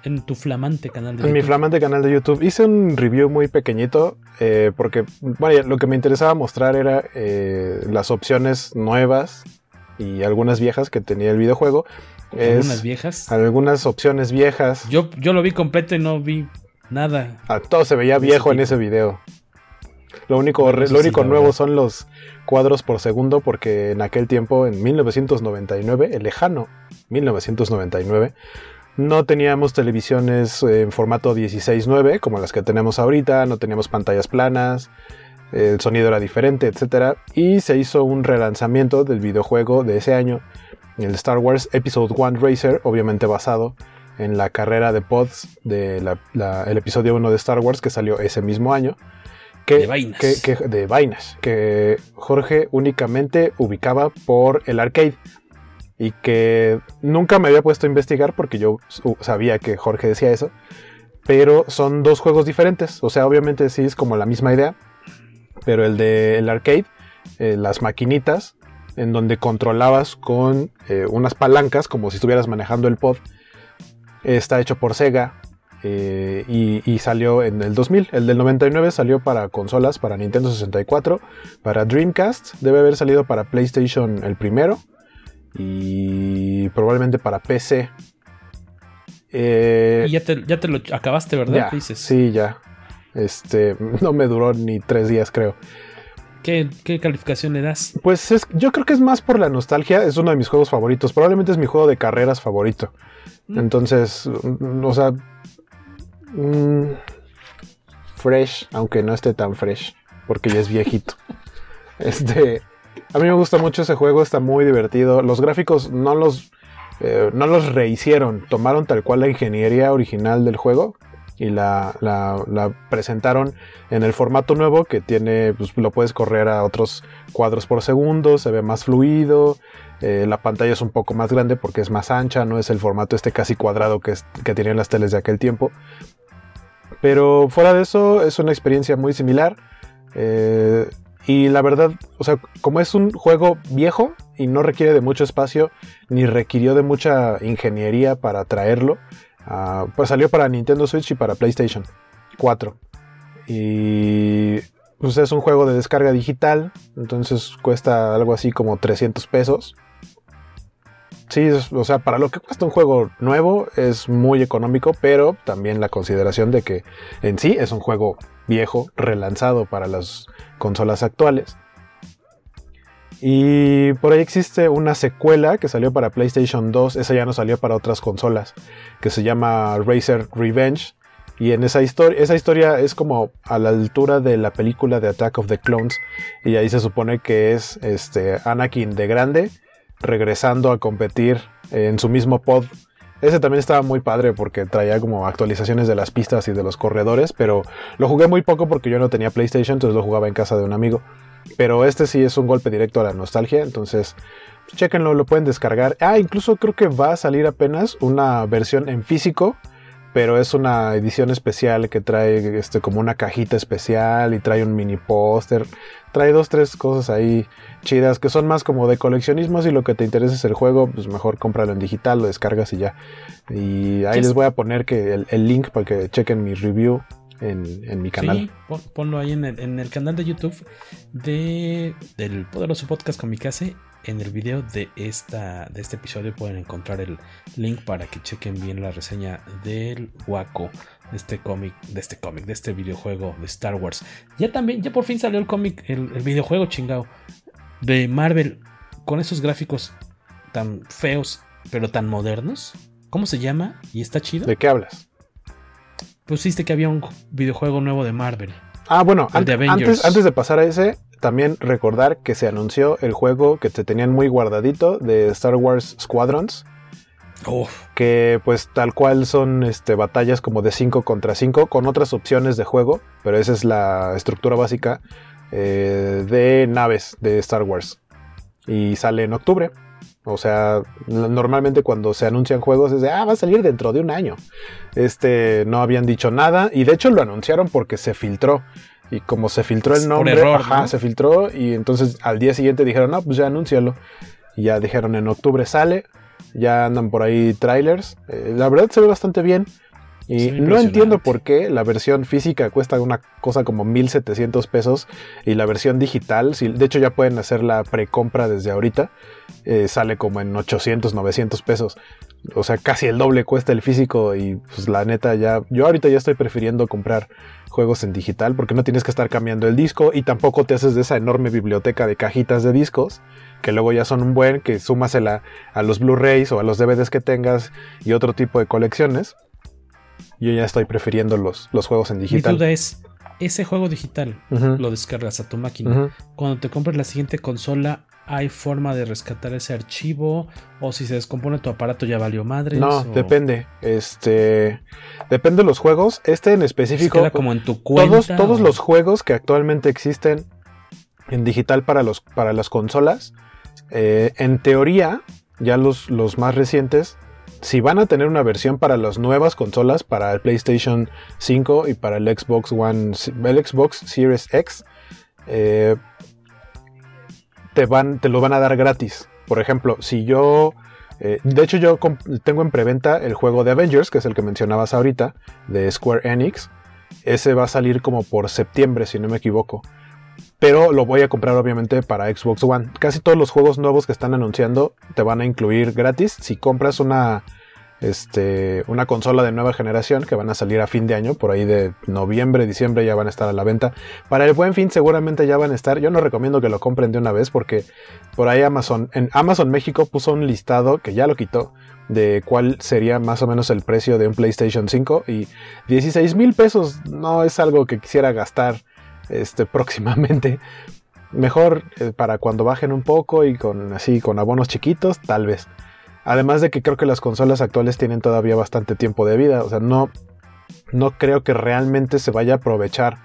en tu flamante canal de en mi flamante canal de YouTube. Hice un review muy pequeñito eh, porque, bueno, lo que me interesaba mostrar era eh, las opciones nuevas y algunas viejas que tenía el videojuego. ¿Algunas viejas? Algunas opciones viejas. Yo, yo lo vi completo y no vi Nada. Ah, todo se veía viejo en ese video. Lo único, lo único nuevo son los cuadros por segundo porque en aquel tiempo, en 1999, el lejano 1999, no teníamos televisiones en formato 16.9 como las que tenemos ahorita, no teníamos pantallas planas, el sonido era diferente, etc. Y se hizo un relanzamiento del videojuego de ese año, el Star Wars Episode 1 Racer, obviamente basado en la carrera de pods del el episodio 1 de Star Wars que salió ese mismo año. Que, de vainas. Que, de vainas. Que Jorge únicamente ubicaba por el arcade. Y que nunca me había puesto a investigar porque yo sabía que Jorge decía eso. Pero son dos juegos diferentes. O sea, obviamente sí es como la misma idea. Pero el de el arcade, eh, las maquinitas, en donde controlabas con eh, unas palancas, como si estuvieras manejando el pod Está hecho por Sega eh, y, salió en el 2000. El del 99 salió para consolas, para Nintendo 64, para Dreamcast. Debe haber salido para PlayStation el primero y probablemente para PC. Eh, y ya te, lo acabaste, ¿verdad? Dices. Sí, ya. Este, no me duró ni tres días, creo. ¿Qué, calificación le das? Pues es, yo creo que es más por la nostalgia. Es uno de mis juegos favoritos. Probablemente es mi juego de carreras favorito. Mm. Entonces, mm, o sea, mm, fresh, aunque no esté tan fresh, porque ya es viejito. este, a mí me gusta mucho ese juego, está muy divertido. Los gráficos no los, eh, no los rehicieron, tomaron tal cual la ingeniería original del juego y la, presentaron en el formato nuevo que tiene, pues lo puedes correr a otros cuadros por segundo, se ve más fluido, eh, la pantalla es un poco más grande porque es más ancha, no es el formato este casi cuadrado que, que tenían las teles de aquel tiempo. Pero fuera de eso es una experiencia muy similar. Eh, y la verdad, o sea, como es un juego viejo y no requiere de mucho espacio, ni requirió de mucha ingeniería para traerlo, Ah, pues salió para Nintendo Switch y para PlayStation 4. Y pues es un juego de descarga digital, entonces cuesta algo así como 300 pesos. Sí, o sea, para lo que cuesta un juego nuevo es muy económico, pero también la consideración de que en sí es un juego viejo, relanzado para las consolas actuales. Y por ahí existe una secuela que salió para PlayStation 2, esa ya no salió para otras consolas, que se llama Racer Revenge. Y en esa historia, esa historia es como a la altura de la película de Attack of the Clones. Y ahí se supone que es este Anakin de grande, regresando a competir en su mismo pod. Ese también estaba muy padre porque traía como actualizaciones de las pistas y de los corredores, pero lo jugué muy poco porque yo no tenía PlayStation, entonces lo jugaba en casa de un amigo. Pero este sí es un golpe directo a la nostalgia, entonces chequenlo, lo pueden descargar. Ah, incluso creo que va a salir apenas una versión en físico, pero es una edición especial que trae este, como una cajita especial y trae un mini póster. Trae dos, tres cosas ahí chidas que son más como de coleccionismo. Si lo que te interesa es el juego, pues mejor cómpralo en digital, lo descargas y ya. Y ahí les voy a poner que el link para que chequen mi review en, mi canal. Sí, ponlo ahí en el, canal de YouTube de, del poderoso podcast Comicase. En el video de, esta, de este episodio pueden encontrar el link para que chequen bien la reseña del Waco, de este cómic, de este cómic, de este videojuego de Star Wars. Ya también, ya por fin salió el cómic, el, el videojuego chingado de Marvel con esos gráficos tan feos, pero tan modernos. ¿Cómo se llama? ¿Y está chido? ¿De qué hablas? pusiste que había un videojuego nuevo de Marvel. Ah, bueno, antes, antes de pasar a ese, también recordar que se anunció el juego que te tenían muy guardadito de Star Wars Squadrons. Que pues tal cual son este, batallas como de 5 contra 5 con otras opciones de juego, pero esa es la estructura básica eh, de naves de Star Wars. Y sale en octubre. O sea, normalmente cuando se anuncian juegos es de, ah, va a salir dentro de un año. Este, no habían dicho nada y de hecho lo anunciaron porque se filtró. Y como se filtró el nombre, se filtró y entonces al día siguiente dijeron, no, pues ya anúncialo. Y ya dijeron en octubre sale, ya andan por ahí trailers. Eh, la verdad se ve bastante bien. Y no entiendo por qué la versión física cuesta una cosa como 1700 pesos y la versión digital, si, de hecho ya pueden hacer la precompra desde ahorita, eh, sale como en 800, 900 pesos. O sea, casi el doble cuesta el físico y pues la neta ya, yo ahorita ya estoy prefiriendo comprar juegos en digital porque no tienes que estar cambiando el disco y tampoco te haces de esa enorme biblioteca de cajitas de discos que luego ya son un buen que súmasela a los Blu-rays o a los DVDs que tengas y otro tipo de colecciones. Yo ya estoy prefiriendo los, los juegos en digital. Mi duda es, ese juego digital lo descargas a tu máquina. Cuando te compres la siguiente consola, ¿hay forma de rescatar ese archivo? ¿O si se descompone tu aparato ya valió madre? No, depende. Este. Depende de los juegos. Este en específico. queda como en tu cuenta. Todos, todos los juegos que actualmente existen en digital para, los, para las consolas. Eh, en teoría, ya los, los más recientes si van a tener una versión para las nuevas consolas, para el PlayStation 5 y para el Xbox One, el Xbox Series X, eh, te, van, te lo van a dar gratis. Por ejemplo, si yo... Eh, de hecho, yo tengo en preventa el juego de Avengers, que es el que mencionabas ahorita, de Square Enix. Ese va a salir como por septiembre, si no me equivoco. Pero lo voy a comprar obviamente para Xbox One. Casi todos los juegos nuevos que están anunciando te van a incluir gratis si compras una, este, una consola de nueva generación que van a salir a fin de año, por ahí de noviembre, diciembre ya van a estar a la venta. Para el buen fin seguramente ya van a estar. Yo no recomiendo que lo compren de una vez porque por ahí Amazon, en Amazon México puso un listado que ya lo quitó de cuál sería más o menos el precio de un PlayStation 5 y 16 mil pesos no es algo que quisiera gastar este, próximamente. Mejor eh, para cuando bajen un poco y con así con abonos chiquitos, tal vez. Además de que creo que las consolas actuales tienen todavía bastante tiempo de vida. O sea, no, no creo que realmente se vaya a aprovechar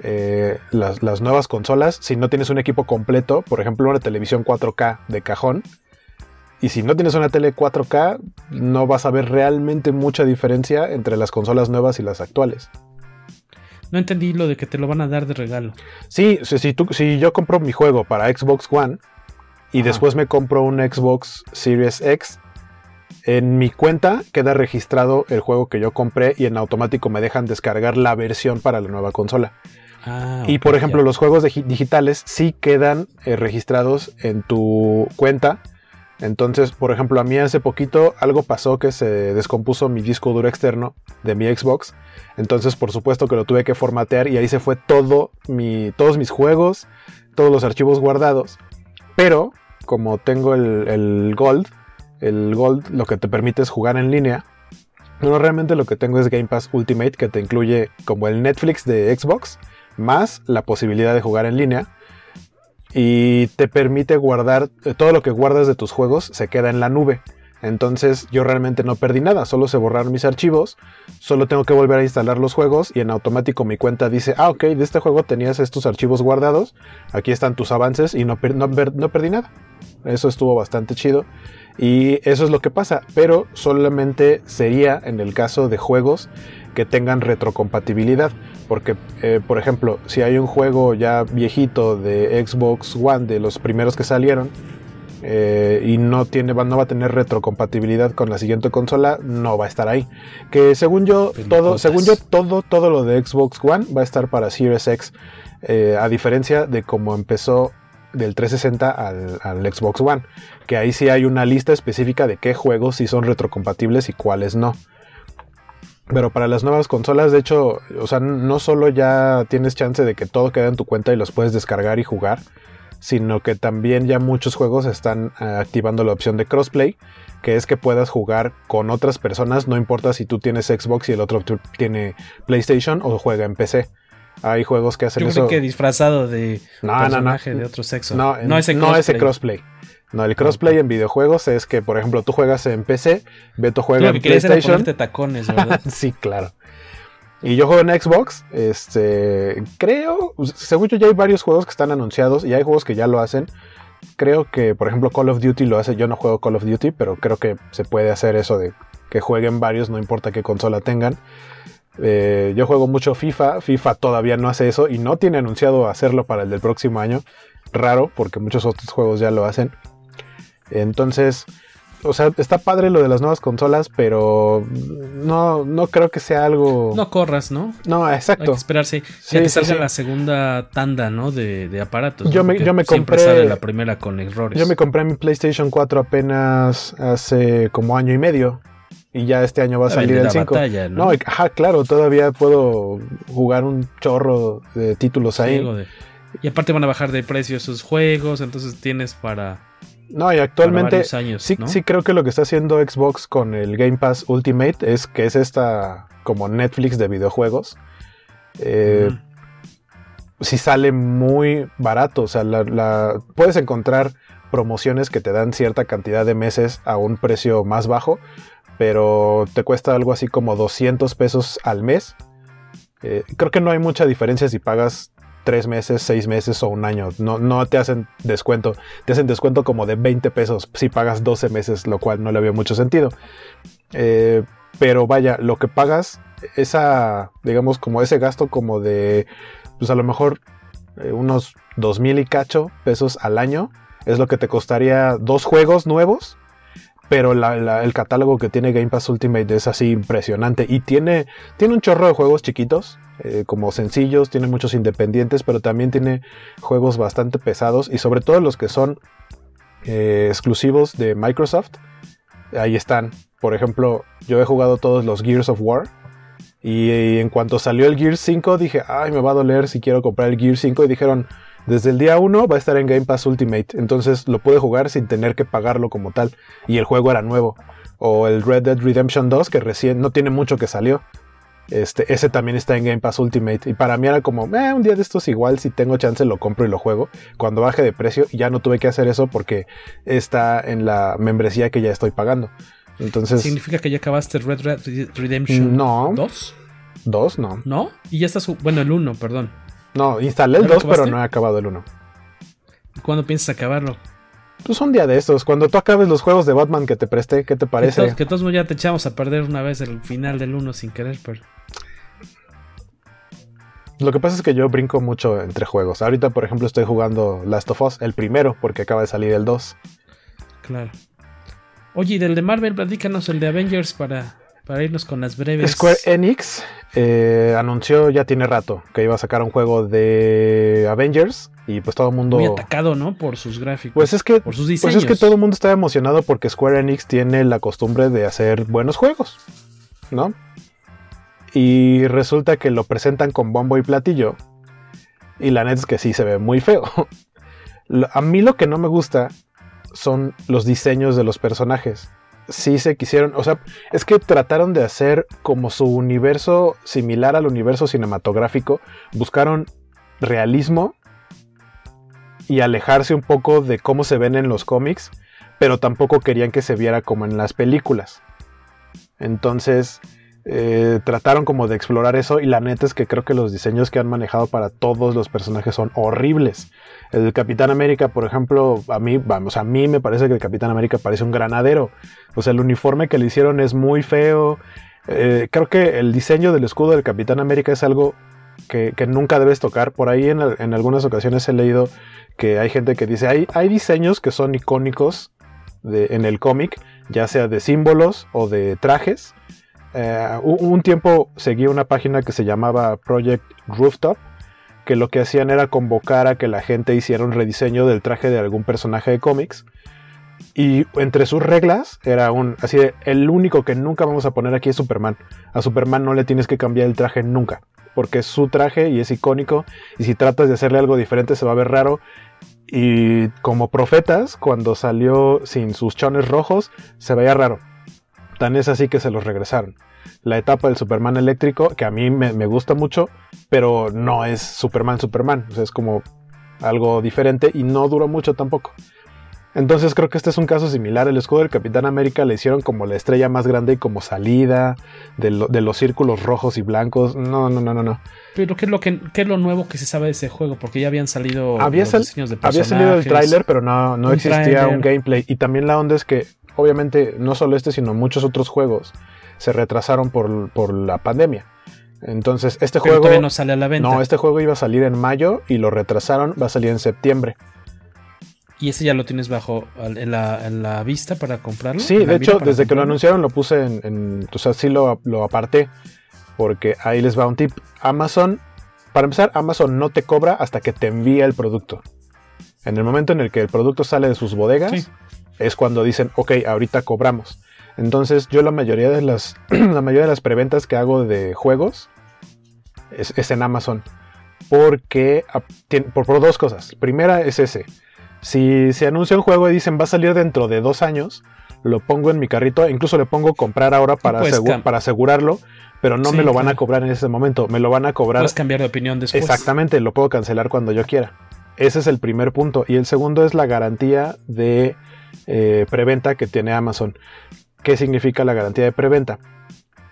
eh, las, las, nuevas consolas si no tienes un equipo completo. Por ejemplo, una televisión 4K de cajón. Y si no tienes una tele 4K, no vas a ver realmente mucha diferencia entre las consolas nuevas y las actuales. No entendí lo de que te lo van a dar de regalo. Sí, si, tú, si yo compro mi juego para Xbox One, y después me compro un Xbox Series X, en mi cuenta queda registrado el juego que yo compré y en automático me dejan descargar la versión para la nueva consola. Ah, y por ejemplo, los juegos digitales sí quedan eh, registrados en tu cuenta. Entonces, por ejemplo, a mí hace poquito algo pasó que se descompuso mi disco duro externo de mi Xbox. Entonces, por supuesto que lo tuve que formatear y ahí se fue todo mi, todos mis juegos, todos los archivos guardados. Pero como tengo el, Gold, el Gold lo que te permite es jugar en línea. No, realmente lo que tengo es Game Pass Ultimate que te incluye como el Netflix de Xbox, más la posibilidad de jugar en línea. Y te permite guardar, eh, todo lo que guardas de tus juegos se queda en la nube. Entonces yo realmente no perdí nada, solo se borraron mis archivos, solo tengo que volver a instalar los juegos y en automático mi cuenta dice, ah ok, de este juego tenías estos archivos guardados, aquí están tus avances y no, no perdí nada. Eso estuvo bastante chido. Y eso es lo que pasa, pero solamente sería en el caso de juegos que tengan retrocompatibilidad. Porque, eh, por ejemplo, si hay un juego ya viejito de Xbox One, de los primeros que salieron, eh, y no, tiene, no va a tener retrocompatibilidad con la siguiente consola, no va a estar ahí. Que según yo, todo, según yo, todo, todo lo de Xbox One va a estar para Series X. Eh, a diferencia de cómo empezó del 360 al, Xbox One, que ahí sí hay una lista específica de qué juegos sí son retrocompatibles y cuáles no. Pero para las nuevas consolas, de hecho, o sea, no solo ya tienes chance de que todo quede en tu cuenta y los puedes descargar y jugar, sino que también ya muchos juegos están eh, activando la opción de crossplay, que es que puedas jugar con otras personas, no importa si tú tienes Xbox y el otro tiene PlayStation o juega en PC. Hay juegos que hacen Yo eso. Que disfrazado de no, personaje no, no. de otro sexo. No, no ese crossplay. No, el crossplay en videojuegos es que, por ejemplo, tú juegas en PC, Beto juega Lo en PlayStation. ponerte tacones, ¿verdad? sí, claro. Y yo juego en Xbox, este, creo, según yo ya hay varios juegos que están anunciados y hay juegos que ya lo hacen. Creo que, por ejemplo, Call of Duty lo hace, yo no juego Call of Duty, pero creo que se puede hacer eso de que jueguen varios, no importa qué consola tengan. Eh, yo juego mucho FIFA, FIFA todavía no hace eso y no tiene anunciado hacerlo para el del próximo año. Raro, porque muchos otros juegos ya lo hacen. Entonces, o sea, está padre lo de las nuevas consolas, pero no, no creo que sea algo. No corras, ¿no? No, exacto. Hay que esperarse Sí, ya que salga sí. la segunda tanda, ¿no? De, de aparatos. Yo ¿no? me- yo me siempre compré- sale la primera con errores. Yo me compré mi PlayStation 4 apenas hace como año y medio. Y ya este año va a salir el la 5. batalla, ¿no? ajá, claro, todavía puedo jugar un chorro de títulos ahí. De- Y aparte van a bajar de precio esos juegos, entonces tienes para. No, y actualmente años, sí, ¿no? sí creo que lo que está haciendo Xbox con el Game Pass Ultimate es que es esta como Netflix de videojuegos. Eh, Si sale muy barato, o sea, la, la- puedes encontrar promociones que te dan cierta cantidad de meses a un precio más bajo, pero te cuesta algo así como 200 pesos al mes. Eh, creo que no hay mucha diferencia si pagas tres meses, seis meses o un año. No, no te hacen descuento. Te hacen descuento como de 20 pesos si pagas 12 meses, lo cual no le había mucho sentido. Eh, pero vaya, lo que pagas, esa, digamos, como ese gasto como de, pues a lo mejor eh, unos 2 mil y cacho pesos al año, es lo que te costaría dos juegos nuevos. Pero el catálogo que tiene Game Pass Ultimate es así impresionante. Y tiene, tiene un chorro de juegos chiquitos, eh, como sencillos, tiene muchos independientes, pero también tiene juegos bastante pesados. Y sobre todo los que son eh, exclusivos de Microsoft. Ahí están. Por ejemplo, yo he jugado todos los Gears of War. Y en cuanto salió el Gears 5 dije, ay, me va a doler si quiero comprar el Gears 5. Y dijeron, desde el día 1 va a estar en Game Pass Ultimate. Entonces lo pude jugar sin tener que pagarlo como tal. Y el juego era nuevo. O el Red Dead Redemption 2, que recién no tiene mucho que salió. Este, ese también está en Game Pass Ultimate. Y para mí era como, eh, un día de estos igual, si tengo chance lo compro y lo juego. Cuando baje de precio, ya no tuve que hacer eso porque está en la membresía que ya estoy pagando. Entonces, ¿Significa que ya acabaste Red Red Redemption No. 2? dos, no. ¿No? Y ya estás. Bueno, el 1, perdón. No, instalé el ¿Ya lo 2, pero no he acabado el 1. ¿Cuándo piensas acabarlo? Pues un día de estos, cuando tú acabes los juegos de Batman que te presté, ¿qué te Que, parece? que todos modos ya te echamos a perder una vez el final del 1 sin querer, pero. Lo que pasa es que yo brinco mucho entre juegos. Ahorita, por ejemplo, estoy jugando Last of Us, el primero, porque acaba de salir el 2. Claro. Oye, y del de Marvel, platícanos el de Avengers para, para irnos con las breves. Square Enix eh, anunció ya tiene rato que iba a sacar un juego de Avengers y pues todo el mundo... Muy atacado, ¿no? Por sus gráficos. Pues es que, por sus pues diseños. es que todo el mundo está emocionado porque Square Enix tiene la costumbre de hacer buenos juegos, ¿no? Y resulta que lo presentan con bombo y platillo. Y la neta es que sí se ve muy feo. A mí lo que no me gusta son los diseños de los personajes. Sí se quisieron, o sea, es que trataron de hacer como su universo similar al universo cinematográfico. Buscaron realismo y alejarse un poco de cómo se ven en los cómics, pero tampoco querían que se viera como en las películas. Entonces eh, trataron como de explorar eso y la neta es que creo que los diseños que han manejado para todos los personajes son horribles. El Capitán América, por ejemplo, a mí, vamos, a mí me parece que el Capitán América parece un granadero. O sea, el uniforme que le hicieron es muy feo. Eh, creo que el diseño del escudo del Capitán América es algo que, nunca debes tocar. Por ahí en, algunas ocasiones he leído que hay gente que dice, hay, hay diseños que son icónicos en el cómic, ya sea de símbolos o de trajes. Eh, un tiempo seguí una página que se llamaba Project Rooftop, que lo que hacían era convocar a que la gente hiciera un rediseño del traje de algún personaje de cómics. Y entre sus reglas era un así de el único que nunca vamos a poner aquí es Superman. A Superman no le tienes que cambiar el traje nunca, porque es su traje y es icónico y si tratas de hacerle algo diferente se va a ver raro. Y como profetas, cuando salió sin sus chones rojos, se veía raro. Tan es así que se los regresaron. La etapa del Superman eléctrico, que a mí me, me gusta mucho, pero no es Superman Superman. O sea, es como algo diferente y no duró mucho tampoco. Entonces creo que este es un caso similar. El escudo del Capitán América le hicieron como la estrella más grande y como salida de, lo, de, los círculos rojos y blancos. No, no, no, no, no. Pero ¿qué es, lo que, qué es lo nuevo que se sabe de ese juego? Porque ya habían salido había los diseños de Había salido el tráiler, pero no, no Un existía un gameplay. Y también la onda es que, obviamente, no solo este, sino muchos otros juegos se retrasaron por, por la pandemia. Entonces, este Pero juego. no sale a la venta. No, este juego iba a salir en mayo y lo retrasaron, va a salir en septiembre. ¿Y ese ya lo tienes bajo en la, en la vista para comprarlo? Sí, ¿En la de hecho, desde que lo anunciaron lo puse en, en- o sea, sí lo, lo aparté, porque ahí les va un tip. Amazon, para empezar, Amazon no te cobra hasta que te envía el producto. En el momento en el que el producto sale de sus bodegas, Sí. Es cuando dicen, ok, ahorita cobramos. Entonces, yo la mayoría de las, la mayoría de las preventas que hago de juegos es, es en Amazon. Porque, por, por dos cosas. Primera es ese. Si se anuncia un juego y dicen va a salir dentro de dos años, lo pongo en mi carrito, incluso le pongo comprar ahora para, asegu- para asegurarlo, pero no Sí, me lo van a cobrar en ese momento, me lo van a cobrar Puedes cambiar de opinión después. Exactamente, lo puedo cancelar cuando yo quiera. Ese es el primer punto. Y el segundo es la garantía de eh, preventa que tiene Amazon. ¿Qué significa la garantía de preventa?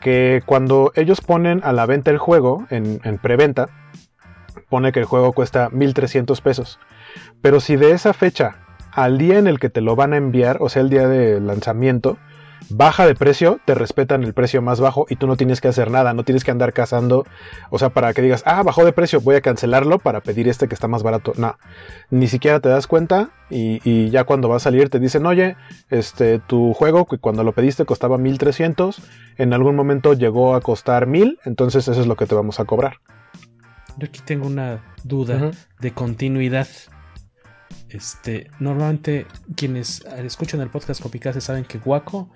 Que cuando ellos ponen a la venta el juego en, en preventa, pone que el juego cuesta 1300 pesos. Pero si de esa fecha al día en el que te lo van a enviar, o sea, el día de lanzamiento, baja de precio, te respetan el precio más bajo y tú no tienes que hacer nada, no tienes que andar cazando, o sea, para que digas, ah, bajó de precio, voy a cancelarlo para pedir este que está más barato. No, ni siquiera te das cuenta y, y ya cuando va a salir te dicen, oye, este, tu juego que cuando lo pediste costaba 1300, en algún momento llegó a costar 1000, entonces eso es lo que te vamos a cobrar. Yo aquí tengo una duda de continuidad. Este, normalmente quienes escuchan el podcast Copicase saben que Waco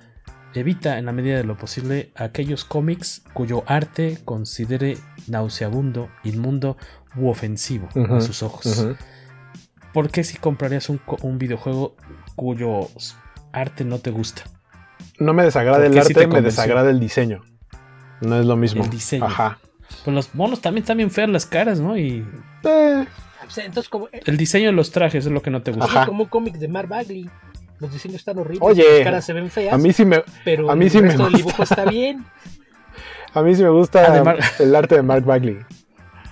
evita en la medida de lo posible aquellos cómics cuyo arte considere nauseabundo, inmundo u ofensivo Ujú, a sus ojos. ¿Por qué si comprarías un, videojuego cuyo arte no te gusta? No me desagrada ¿Por el arte, te me desagrada el diseño. No es lo mismo. El diseño. Ajá. Pues los monos también están bien feas las caras, ¿no? Y Eh, entonces, como, eh, el diseño de los trajes es lo que no te gusta. Ajá. como un cómic de Mark Bagley. Los diseños están horribles. Oye, las caras se ven feas. a mí sí me, pero a mí el sí me resto del gusta. dibujo está bien. A mí sí me gusta el arte de Mark Bagley.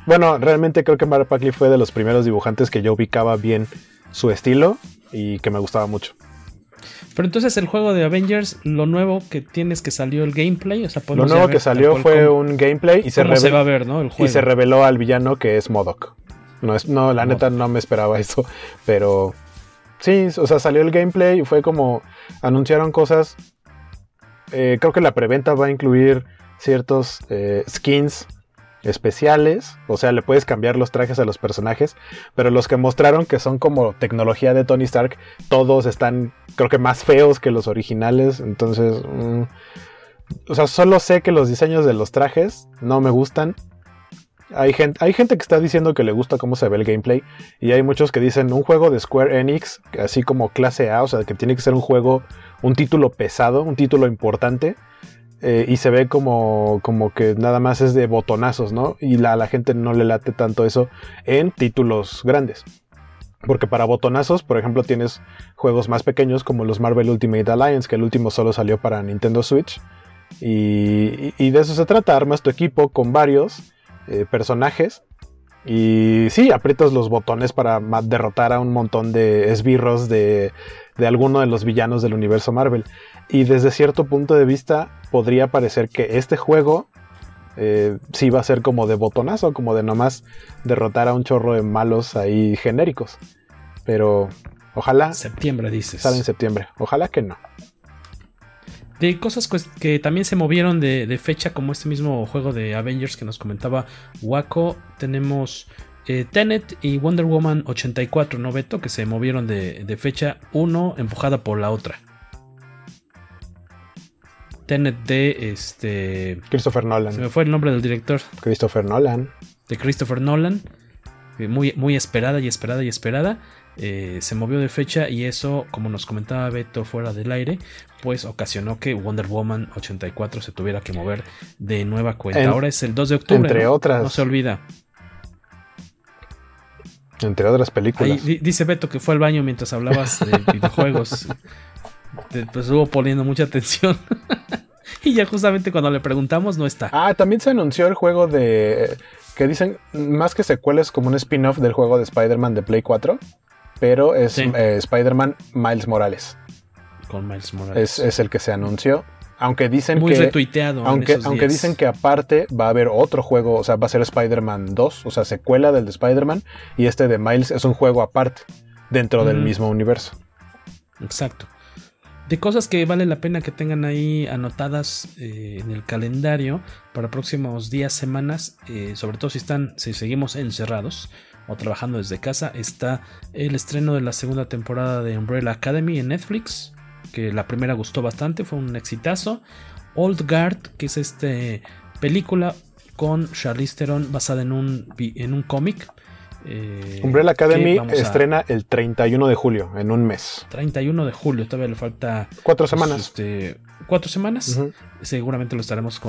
Bueno, realmente creo que Mark Bagley fue de los primeros dibujantes que yo ubicaba bien su estilo y que me gustaba mucho. Pero entonces el juego de Avengers, lo nuevo que tienes que salió el gameplay, o sea, Lo nuevo que salió fue cómo- un gameplay y se, se revel- va a ver, ¿no? El y se reveló al villano que es Modok. No, es, no la neta no me esperaba eso, pero sí, o sea, salió el gameplay y fue como anunciaron cosas. Eh, creo que la preventa va a incluir ciertos eh, skins especiales, o sea, le puedes cambiar los trajes a los personajes, pero los que mostraron que son como tecnología de Tony Stark, todos están, creo que más feos que los originales, entonces, mm, o sea, solo sé que los diseños de los trajes no me gustan. Hay gente, que está diciendo que le gusta cómo se ve el gameplay y hay muchos que dicen un juego de Square Enix, así como clase A, o sea, que tiene que ser un juego, un título pesado, un título importante, eh, y se ve como, como que nada más es de botonazos, ¿no? Y la- a la gente no le late tanto eso en títulos grandes. Porque para botonazos, por ejemplo, tienes juegos más pequeños como los Marvel Ultimate Alliance, que el último solo salió para Nintendo Switch. Y- y de eso se trata, armas tu equipo con varios eh, personajes. Y sí, aprietas los botones para derrotar a un montón de esbirros de, de alguno de los villanos del universo Marvel. Y desde cierto punto de vista podría parecer que este juego eh, sí va a ser como de botonazo, como de nomás derrotar a un chorro de malos ahí genéricos. Pero ojalá Septiembre, dices. sale en septiembre. Ojalá que no. De cosas que también se movieron de, de fecha, como este mismo juego de Avengers que nos comentaba Waco, tenemos eh, Tenet y Wonder Woman 84, ¿no, Beto? Que se movieron de, de fecha, uno empujada por la otra. Tenet de este. Christopher Se Nolan. me fue el nombre del director. Christopher Nolan. de Christopher Nolan. eh, Muy, muy esperada y esperada y esperada. Eh, se movió de fecha y eso, como nos comentaba Beto fuera del aire, pues ocasionó que Wonder Woman 84 se tuviera que mover de nueva cuenta. Ahora es el 2 de octubre. Entre otras. No se olvida. Entre otras películas. dice Beto que fue al baño mientras hablabas de videojuegos. pues estuvo poniendo mucha atención. y ya justamente cuando le preguntamos no está. Ah, también se anunció el juego de... Que dicen, más que secuelas, como un spin-off del juego de Spider-Man de Play 4. Pero es eh, Spider-Man Miles Morales. Con Miles Morales. Es, el que se anunció. Aunque dicen Muy que. retuiteado. Aunque, aunque dicen que aparte va a haber otro juego. O sea, va a ser Spider-Man 2. O sea, secuela del de Spider-Man. Y este de Miles es un juego aparte. Dentro del mismo universo. Exacto de cosas que vale la pena que tengan ahí anotadas eh, en el calendario para próximos días, semanas, eh, sobre todo si están, si seguimos encerrados o trabajando desde casa, está el estreno de la segunda temporada de Umbrella Academy en Netflix, que la primera gustó bastante, fue un exitazo. Old Guard, que es este película con Charlize Theron basada en un, en un cómic eh, Umbrella Academy estrena el 31 de julio, en un mes. 31 de julio, todavía le falta. Cuatro pues, semanas. este, cuatro semanas. Seguramente lo estaremos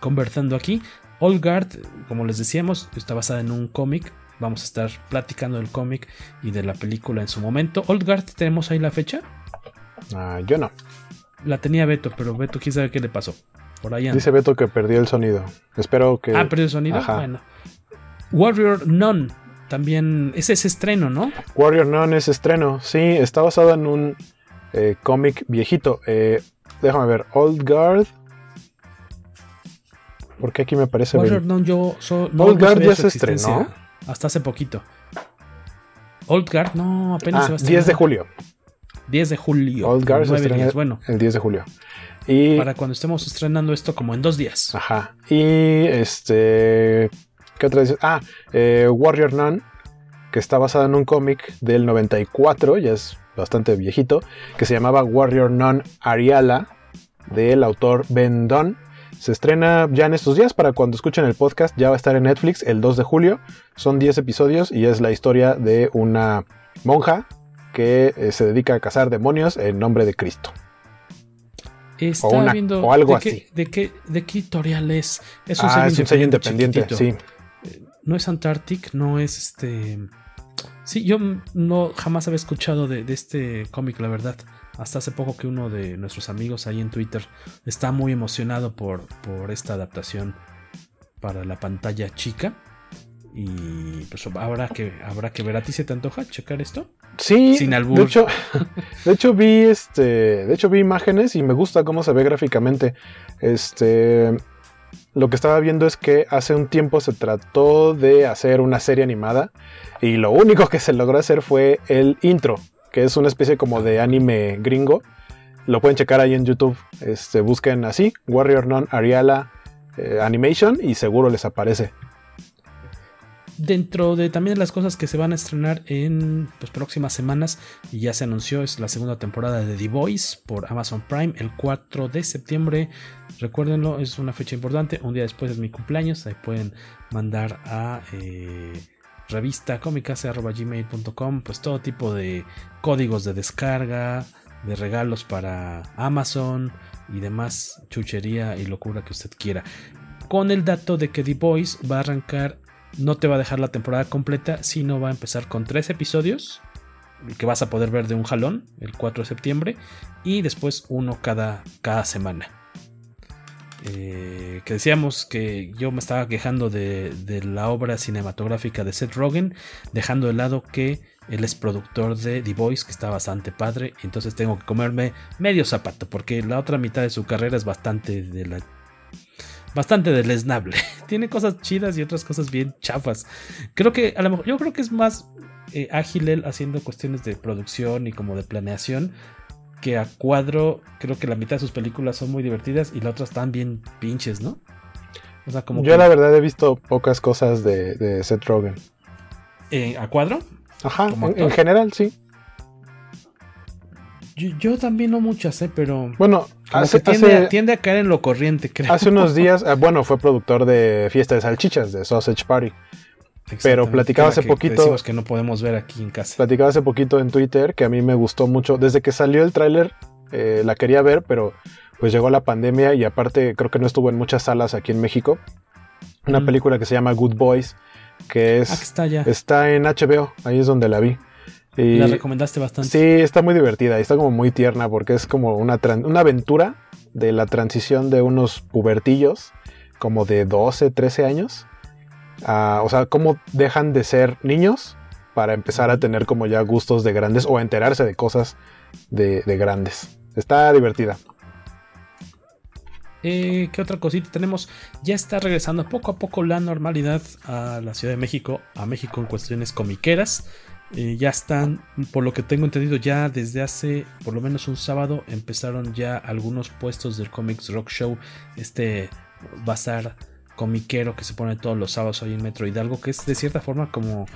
conversando aquí. Old Guard, como les decíamos, está basada en un cómic. Vamos a estar platicando del cómic y de la película en su momento. Old Guard, ¿tenemos ahí la fecha? Ah, yo no. La tenía Beto, pero Beto, quién sabe qué le pasó. Por ahí Dice Beto que perdió el sonido. Espero que. Ah, perdió el sonido. Bueno. Warrior None también, ese es estreno, ¿no? Warrior Nun es estreno, sí, está basado en un eh, cómic viejito. Eh, déjame ver, Old Guard. ¿Por qué aquí me parece Warrior Nun, yo. Old Guard ya se estrenó. Hasta hace poquito. Old Guard, no, apenas ah, se va a 10 de julio. 10 de julio. Old Guard se estrena bueno. el 10 de julio. Y, para cuando estemos estrenando esto como en dos días. Ajá. Y este ¿Qué otra vez? Ah, eh, Warrior Nun, que está basada en un cómic del 94, ya es bastante viejito, que se llamaba Warrior Nun Ariala, del autor Ben Dunn. Se estrena ya en estos días, para cuando escuchen el podcast, ya va a estar en Netflix el 2 de julio. Son 10 episodios y es la historia de una monja que eh, se dedica a cazar demonios en nombre de Cristo. o, viendo o algo de así. Qué, de, qué, ¿De qué editorial es? Es un ah, sello es un sello independiente, sí no es Antarctic, no es este. Sí, yo no jamás había escuchado de, este cómic, la verdad. Hasta hace poco que uno de nuestros amigos ahí en Twitter está muy emocionado por, por esta adaptación para la pantalla chica. Y pues habrá que, habrá que ver. ¿A ti se te antoja checar esto? Sí, Sin De hecho, de hecho vi este. De hecho vi imágenes y me gusta cómo se ve gráficamente. Este lo que estaba viendo es que hace un tiempo se trató de hacer una serie animada y lo único que se logró hacer fue el intro, que es una especie como de anime gringo. Lo pueden checar ahí en YouTube. Este, busquen así, Warrior Non Ariala eh, Animation y seguro les aparece dentro de también las cosas que se van a estrenar en pues, próximas semanas, y ya se anunció, es la segunda temporada de The Voice por Amazon Prime el 4 de septiembre. Recuérdenlo, es una fecha importante. Un día después es mi cumpleaños. Ahí pueden mandar a eh, revista gmail.com pues todo tipo de códigos de descarga, de regalos para Amazon y demás chuchería y locura que usted quiera. Con el dato de que The Voice va a arrancar no te va a dejar la temporada completa, sino va a empezar con tres episodios que vas a poder ver de un jalón el 4 de septiembre y después uno cada, cada semana. Eh, que decíamos que yo me estaba quejando de, la obra cinematográfica de Seth Rogen, dejando de lado que él es productor de The Voice, que está bastante padre, entonces tengo que comerme medio zapato, porque la otra mitad de su carrera es bastante de bastante deleznable. Tiene cosas chidas y otras cosas bien chafas. Creo que a lo mejor, yo creo que es más eh, ágil él haciendo cuestiones de producción y como de planeación. Que a cuadro, creo que la mitad de sus películas son muy divertidas y la otra están bien pinches, ¿no? O sea, como yo la verdad he visto pocas cosas de, Seth Rogen. Eh, ¿A cuadro? Ajá, en, general sí. Yo, también no muchas, ¿eh? Pero. Bueno, tiende, a caer en lo corriente, creo. Hace unos días, eh, bueno, fue productor de Fiesta de Salchichas, de Sausage Party. Pero platicaba hace poquito. Que, que no podemos ver aquí en casa. Platicaba hace poquito en Twitter que a mí me gustó mucho. Desde que salió el tráiler, eh, la quería ver, pero pues llegó la pandemia y aparte creo que no estuvo en muchas salas aquí en México. Una mm. película que se llama Good Boys, que es. Ah, está, ya. está en HBO, ahí es donde la vi. Y, la recomendaste bastante. Sí, está muy divertida y está como muy tierna porque es como una, una aventura de la transición de unos pubertillos como de 12, 13 años. O sea, cómo dejan de ser niños para empezar a tener como ya gustos de grandes o enterarse de cosas de, grandes. Está divertida. Eh, ¿Qué otra cosita tenemos? Ya está regresando poco a poco la normalidad a la Ciudad de México, a México en cuestiones comiqueras. Eh, ya están, por lo que tengo entendido, ya desde hace por lo menos un sábado empezaron ya algunos puestos del Comics Rock Show, este bazar comiquero que se pone todos los sábados ahí en Metro Hidalgo, que es de cierta forma como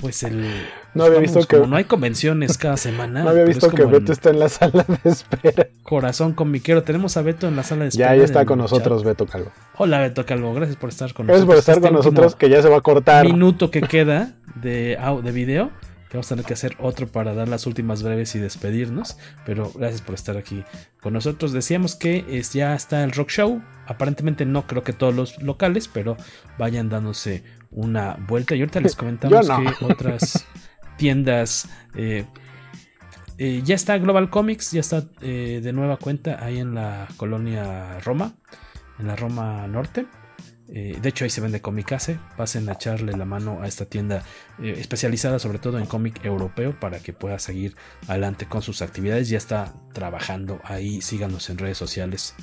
pues el. No había visto que. no hay convenciones cada semana. No había visto que Beto está en la sala de espera. Corazón comiquero. Tenemos a Beto en la sala de espera. Ya, ya está con nosotros, Beto Calvo. Hola, Beto Calvo. Gracias por estar con nosotros. Gracias por estar con este nosotros, que ya se va a cortar. Minuto que queda de, de video que vamos a tener que hacer otro para dar las últimas breves y despedirnos. Pero gracias por estar aquí con nosotros. Decíamos que es, ya está el rock show. Aparentemente no creo que todos los locales, pero vayan dándose una vuelta. Y ahorita les comentamos que otras tiendas. Eh, eh, ya está Global Comics, ya está eh, de nueva cuenta ahí en la colonia Roma, en la Roma Norte. Eh, de hecho, ahí se vende Comicase. Pasen a echarle la mano a esta tienda eh, especializada sobre todo en cómic europeo para que pueda seguir adelante con sus actividades. Ya está trabajando ahí. Síganos en redes sociales.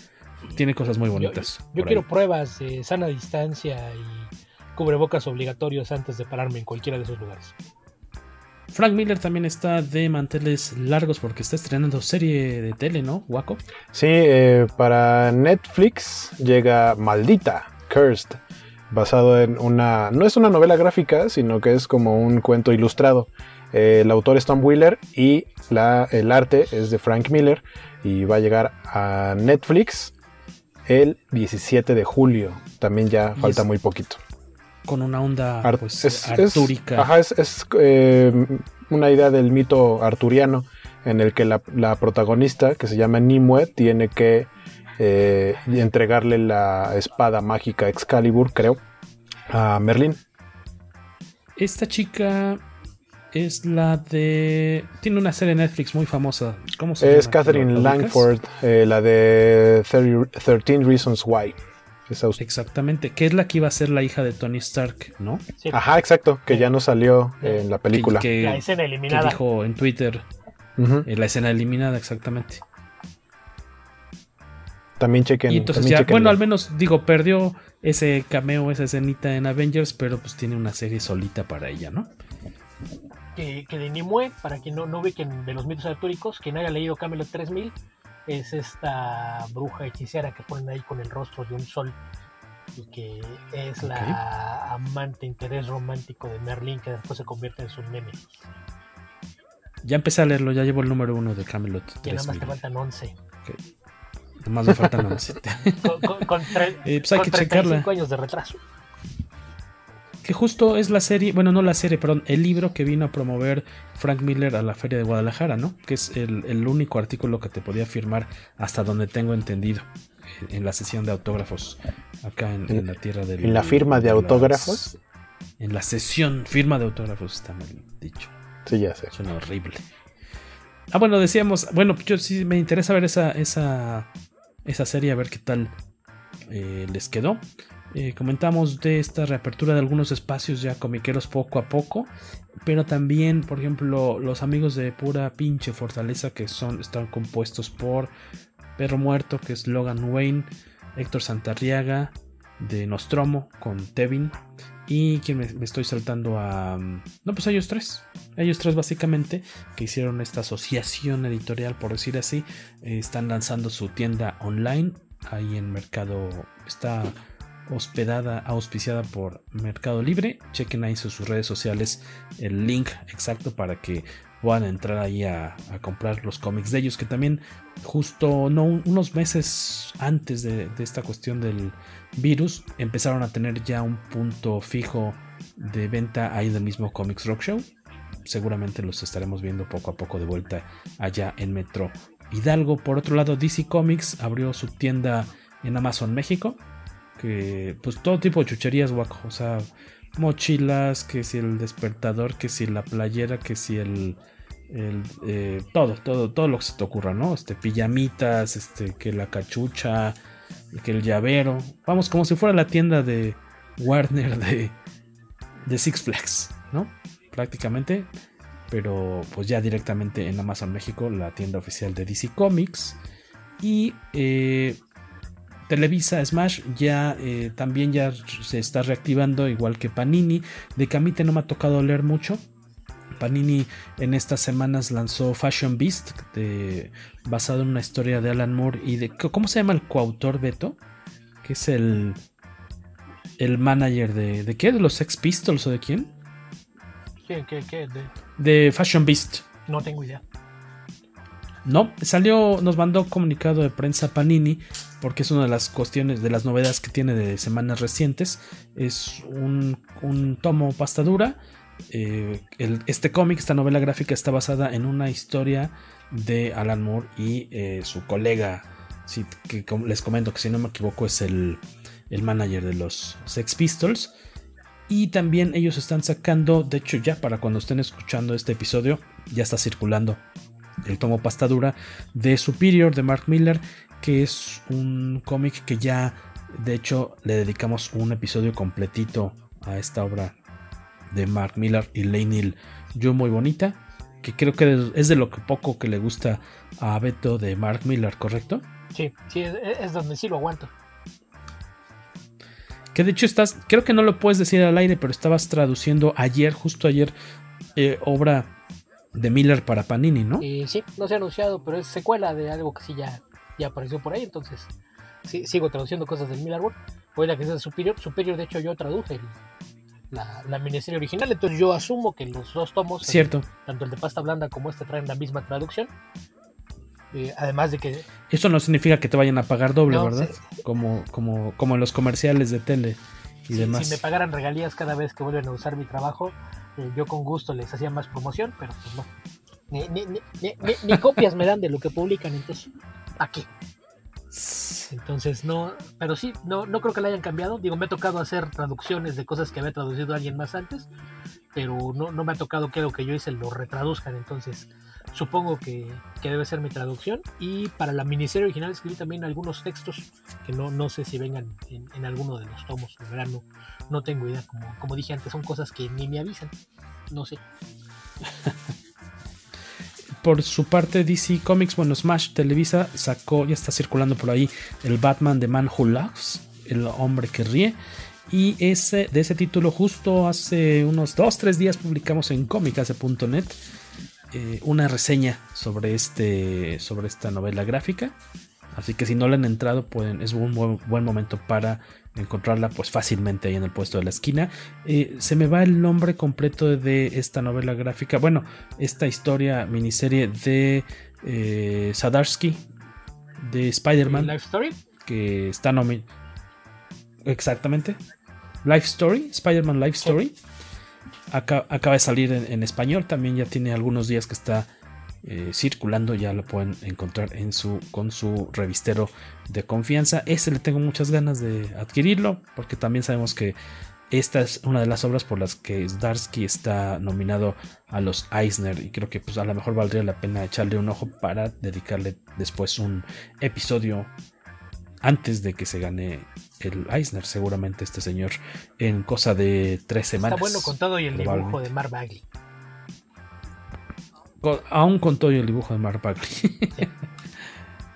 Tiene cosas muy bonitas. Yo, quiero pruebas de sana distancia y cubrebocas obligatorios antes de pararme en cualquiera de esos lugares. Frank Miller también está de manteles largos porque está estrenando serie de tele, ¿no? Waco. Sí, eh, para Netflix llega Maldita, Cursed, basado en una... No es una novela gráfica, sino que es como un cuento ilustrado. Eh, el autor es Tom Wheeler y la, el arte es de Frank Miller y va a llegar a Netflix el 17 de julio. También ya falta muy poquito. Con una onda pues, artúrica. ajá, es, eh, una idea del mito arturiano en el que la, la protagonista, que se llama Nimue, tiene que eh, y entregarle la espada mágica Excalibur, creo, a Merlin. Esta chica es la de. Tiene una serie de Netflix muy famosa. ¿Cómo se es Catherine Langford, eh, la de 13 Reasons Why. Exactamente, que es la que iba a ser la hija de Tony Stark, ¿no? Ajá, exacto, que ya no salió en la película. la escena eliminada. Que dijo en Twitter. Eh, la escena eliminada, exactamente. También chequen. Y entonces ya, bueno, al menos digo, perdió ese cameo, esa escenita en Avengers, pero pues tiene una serie solita para ella, ¿no? Que, que de Nimue, para quien no, no ubiquen de los mitos artúricos, quien haya leído Camelot 3000, es esta bruja hechicera que ponen ahí con el rostro de un sol y que es la amante, interés romántico de Merlin que después se convierte en su nene. Ya empecé a leerlo, ya llevo el número uno de Camelot. Y nada más te faltan 11. Más me faltan con, con, eh, pues hay que checarla. años de retraso. Que justo es la serie, bueno, no la serie, perdón, el libro que vino a promover Frank Miller a la Feria de Guadalajara, ¿no? Que es el, único artículo que te podía firmar hasta donde tengo entendido en la sesión de autógrafos acá en, la tierra del. ¿En la firma de, autógrafos? en la sesión, firma de autógrafos está mal dicho. Sí, ya sé. Suena horrible. Ah, bueno, decíamos, bueno, yo sí me interesa ver esa, esa esa serie a ver qué tal eh, les quedó. Eh, comentamos de esta reapertura de algunos espacios ya comiqueros poco a poco, pero también, por ejemplo, los amigos de pura pinche fortaleza que son están compuestos por Perro Muerto, que es Logan Wayne, Héctor Santarriaga de Nostromo con Tevin y quien me, estoy saltando a... No, pues ellos tres. Ellos tres básicamente que hicieron esta asociación editorial, por decir así. Eh, están lanzando su tienda online. Ahí en Mercado... Está hospedada, auspiciada por Mercado Libre. Chequen ahí sus redes sociales el link exacto para que puedan entrar ahí a, comprar los cómics de ellos. Que también justo no, unos meses antes de esta cuestión del virus empezaron a tener ya un punto fijo de venta ahí del mismo Comics Rock Show. Seguramente los estaremos viendo poco a poco de vuelta allá en Metro Hidalgo. Por otro lado, DC Comics abrió su tienda en Amazon México. Que pues todo tipo de chucherías, guaco. O sea, mochilas, que si el despertador, que si la playera, que si el. Eh, todo, todo, todo lo que se te ocurra, ¿no? Este, pijamitas, este, que la cachucha, que el llavero. Vamos, como si fuera la tienda de Warner de, de Six Flags, ¿no? Prácticamente. Pero pues ya directamente en Amazon México, la tienda oficial de DC Comics. Y eh, Televisa Smash ya eh, también ya se está reactivando, igual que Panini. De Camite no me ha tocado leer mucho. Panini en estas semanas lanzó Fashion Beast, basado en una historia de Alan Moore y de. ¿Cómo se llama el coautor Beto? Que es el. El manager de. ¿De qué? ¿De los Sex Pistols o de quién? ¿Qué? ¿Qué? qué? De... de Fashion Beast. No tengo idea. No, salió, nos mandó comunicado de prensa Panini, porque es una de las cuestiones, de las novedades que tiene de semanas recientes. Es un, un tomo pastadura. Eh, este cómic, esta novela gráfica está basada en una historia de Alan Moore y eh, su colega, que les comento que si no me equivoco es el, el manager de los Sex Pistols. Y también ellos están sacando, de hecho ya para cuando estén escuchando este episodio, ya está circulando el tomo pastadura de Superior de Mark Miller, que es un cómic que ya de hecho le dedicamos un episodio completito a esta obra de Mark Miller y Lane Yo muy bonita, que creo que es de lo que poco que le gusta a Beto de Mark Miller, ¿correcto? Sí, sí, es, donde sí lo aguanto. Que de hecho estás, creo que no lo puedes decir al aire, pero estabas traduciendo ayer, justo ayer, eh, obra de Miller para Panini, ¿no? sí, no se ha anunciado, pero es secuela de algo que sí ya, ya apareció por ahí, entonces sí, sigo traduciendo cosas del Miller World. Hoy la que es Superior, Superior de hecho yo traduje la, la, miniserie original, entonces yo asumo que los dos tomos, Cierto. tanto el de pasta blanda como este, traen la misma traducción. Eh, además de que... Eso no significa que te vayan a pagar doble, ¿verdad? Como, como, como en los comerciales de tele y demás. Si me pagaran regalías cada vez que vuelven a usar mi trabajo, yo con gusto les hacía más promoción, pero pues no. Ni, copias me dan de lo que publican, entonces, ¿a qué? Entonces, no, pero sí, no, no creo que la hayan cambiado. Digo, me ha tocado hacer traducciones de cosas que había traducido alguien más antes, pero no, no me ha tocado que lo que yo hice lo retraduzcan. Entonces, supongo que, debe ser mi traducción. Y para la miniserie original escribí también algunos textos que no, no sé si vengan en, alguno de los tomos. De verdad, no, no tengo idea. Como, como dije antes, son cosas que ni me avisan. No sé. por su parte, DC Comics, bueno, Smash Televisa sacó, ya está circulando por ahí, el Batman de Man Who Laughs, el hombre que ríe. Y ese, de ese título, justo hace unos 2-3 días publicamos en comicase.net eh, una reseña sobre, este, sobre esta novela gráfica. Así que si no le han entrado, pueden, es un buen, momento para encontrarla pues fácilmente ahí en el puesto de la esquina. Eh, se me va el nombre completo de esta novela gráfica. Bueno, esta historia, miniserie de eh, Sadarsky, de Spider-Man. Life Story. Que está nominado. Exactamente. Life Story, Spider-Man Life Story acaba de salir en, español, también ya tiene algunos días que está eh, circulando, ya lo pueden encontrar en su, con su revistero de confianza. Ese le tengo muchas ganas de adquirirlo, porque también sabemos que esta es una de las obras por las que Zdarsky está nominado a los Eisner y creo que pues a lo mejor valdría la pena echarle un ojo para dedicarle después un episodio antes de que se gane el Eisner, seguramente este señor, en cosa de tres semanas. Está bueno con todo y el dibujo de Mark Bagley. Aún con todo el dibujo de Mark Bagley.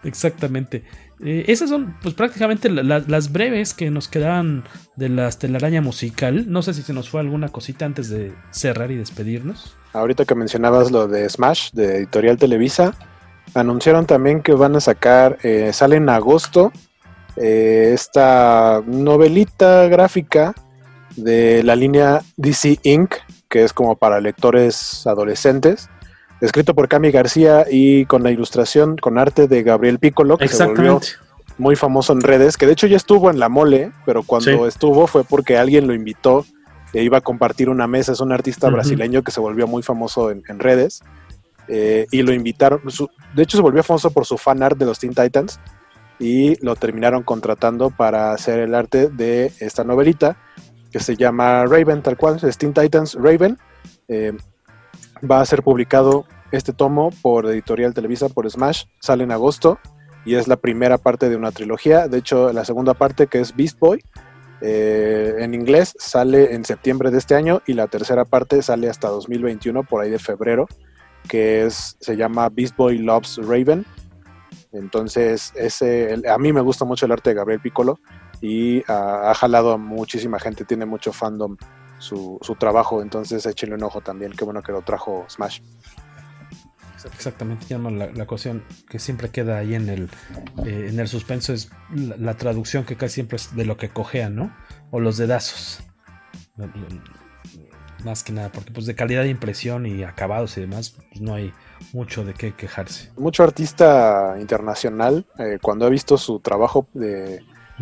Exactamente. Eh, esas son pues prácticamente las breves que nos quedaban de la telaraña musical. No sé si se nos fue alguna cosita antes de cerrar y despedirnos. Ahorita que mencionabas lo de Smash, de Editorial Televisa, anunciaron también que van a sacar, eh, sale en agosto, eh, esta novelita gráfica de la línea DC Inc., que es como para lectores adolescentes, escrito por Cami García y con la ilustración, con arte de Gabriel Piccolo, que se volvió muy famoso en redes, que de hecho ya estuvo en la mole, pero cuando estuvo fue porque alguien lo invitó e iba a compartir una mesa. Es un artista brasileño que se volvió muy famoso en, redes eh, y lo invitaron. de hecho, se volvió famoso por su fan art de los Teen Titans y lo terminaron contratando para hacer el arte de esta novelita que se llama Raven, tal cual, es Teen Titans Raven. Eh, va a ser publicado este tomo por Editorial Televisa, por Smash, sale en agosto y es la primera parte de una trilogía. De hecho, la segunda parte, que es Beast Boy, eh, en inglés sale en septiembre de este año y la tercera parte sale hasta 2021, por ahí de febrero, que es, se llama Beast Boy Loves Raven. Entonces, ese, a mí me gusta mucho el arte de Gabriel Piccolo y ha, jalado a muchísima gente, tiene mucho fandom su, su trabajo, entonces échenle un ojo también, qué bueno que lo trajo Smash. Exactamente, llama la, la cuestión que siempre queda ahí en el, eh, en el suspenso es la, traducción que casi siempre es de lo que cojean, ¿no? O los dedazos. Más que nada, porque pues de calidad de impresión y acabados y demás, pues no hay mucho de qué quejarse. Mucho artista internacional, eh, cuando he visto su trabajo de,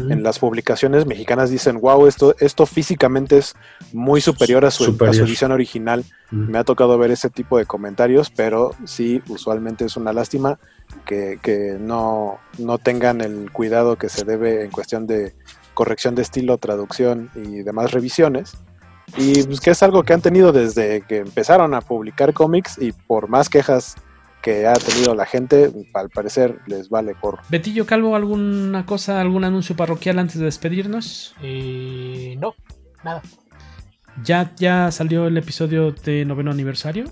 en las publicaciones mexicanas dicen, wow, esto, esto físicamente es muy superior a su, edición original. Me ha tocado ver ese tipo de comentarios, pero sí, usualmente es una lástima que, no, no tengan el cuidado que se debe en cuestión de corrección de estilo, traducción y demás revisiones. Y pues que es algo que han tenido desde que empezaron a publicar cómics y por más quejas que ha tenido la gente, al parecer les vale por. Betillo Calvo, ¿alguna cosa, algún anuncio parroquial antes de despedirnos? Eh, no, nada. ¿Ya, ¿Ya salió el episodio de noveno aniversario?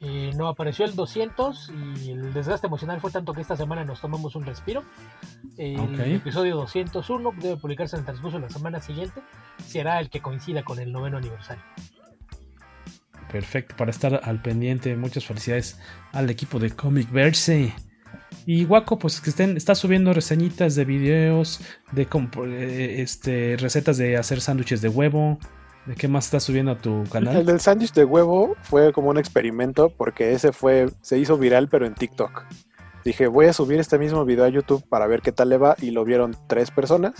Eh, no, apareció el 200 y el desgaste emocional fue tanto que esta semana nos tomamos un respiro. El episodio 201 debe publicarse en el transcurso de la semana siguiente. Será el que coincida con el noveno aniversario. Perfecto, para estar al pendiente. Muchas felicidades al equipo de Comic Verse. Y Waco, pues que estén, está subiendo reseñitas de videos, de eh, este, recetas de hacer sándwiches de huevo. ¿De qué más está subiendo a tu canal? El del sándwich de huevo fue como un experimento porque ese fue, se hizo viral pero en TikTok. Dije, voy a subir este mismo video a YouTube para ver qué tal le va y lo vieron tres personas.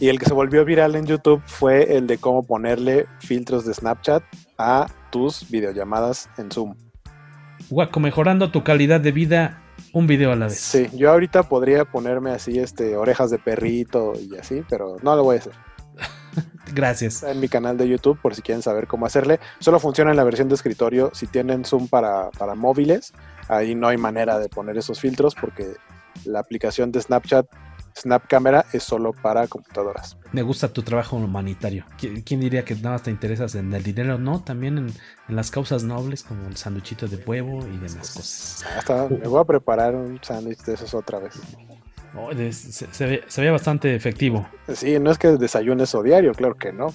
y el que se volvió viral en YouTube fue el de cómo ponerle filtros de Snapchat a tus videollamadas en Zoom. Guaco, mejorando tu calidad de vida un video a la vez. Sí, yo ahorita podría ponerme así, este, orejas de perrito y así, pero no lo voy a hacer. Gracias. en mi canal de YouTube por si quieren saber cómo hacerle. Solo funciona en la versión de escritorio. Si tienen Zoom para, para móviles, ahí no hay manera de poner esos filtros porque la aplicación de Snapchat Snap Camera es solo para computadoras. Me gusta tu trabajo humanitario. ¿Quién diría que nada más te interesas en el dinero? No, también en, las causas nobles como el sanduchito de huevo y demás cosas. Hasta me voy a preparar un sándwich de esos otra vez. se, ve, bastante efectivo. Sí, no es que desayunes o diario, claro que no.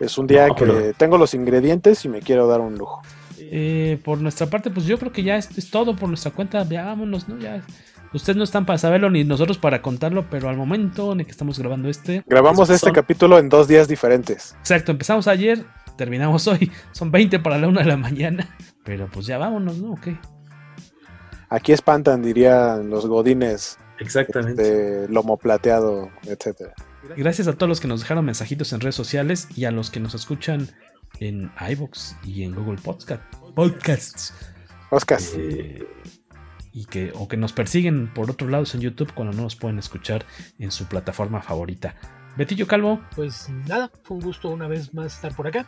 Es un día que tengo los ingredientes y me quiero dar un lujo. Eh, por nuestra parte, pues yo creo que ya es, todo por nuestra cuenta. Veámonos, ¿no? Ya Ustedes no están para saberlo ni nosotros para contarlo, pero al momento en el que estamos grabando este. Grabamos este capítulo en dos días diferentes. Exacto, empezamos ayer, terminamos hoy. Son 20 para la una de la mañana. Pero pues ya vámonos, ¿no? Ok. Aquí espantan, dirían los godines. Exactamente. De lomo plateado, etcétera. Gracias a todos los que nos dejaron mensajitos en redes sociales y a los que nos escuchan en iBox y en Google Podcast. Podcasts. Podcasts. Eh, y que, o que nos persiguen por otros lados en YouTube cuando no nos pueden escuchar en su plataforma favorita. Betillo Calvo. Pues nada, fue un gusto una vez más estar por acá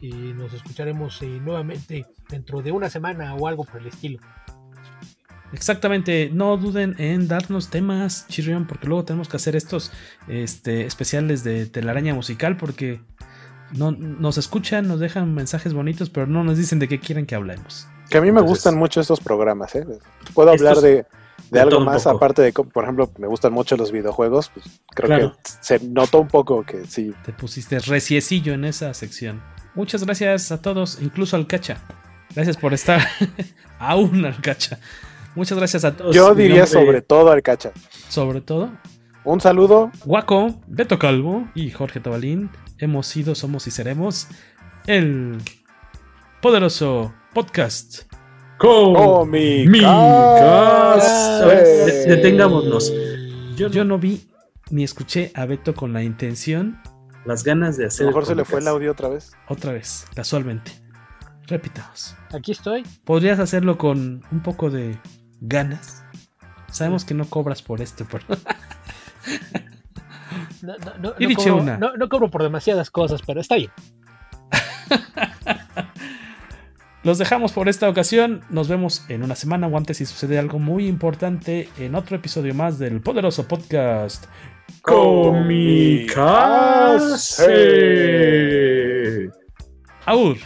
y nos escucharemos eh, nuevamente dentro de una semana o algo por el estilo. Exactamente, no duden en darnos temas, Chirrión, porque luego tenemos que hacer estos este, especiales de telaraña musical porque no, nos escuchan, nos dejan mensajes bonitos, pero no nos dicen de qué quieren que hablemos. Que a mí me gustan mucho estos programas, ¿eh? Puedo hablar de, algo más, aparte de, por ejemplo, me gustan mucho los videojuegos, pues creo que se notó un poco que sí. Te pusiste reciecillo en esa sección. Muchas gracias a todos, incluso al Cacha. Gracias por estar aún al Cacha. Muchas gracias a todos. Yo diría sobre todo al Cacha. Sobre todo. Un saludo. Guaco, Beto Calvo y Jorge Tabalín. Hemos sido, somos y seremos el poderoso podcast. Con mi Detengámonos. Yo, yo no vi ni escuché a Beto con la intención las ganas de hacer. A lo mejor se le fue el audio otra vez. Otra vez, casualmente. Repitamos. Aquí estoy. ¿Podrías hacerlo con un poco de ganas? Sabemos que no cobras por esto, pero. no, no, no, no, cobro, no, no cobro por demasiadas cosas, pero está bien. Los dejamos por esta ocasión. Nos vemos en una semana o antes si sucede algo muy importante en otro episodio más del poderoso podcast Comicase. Aur.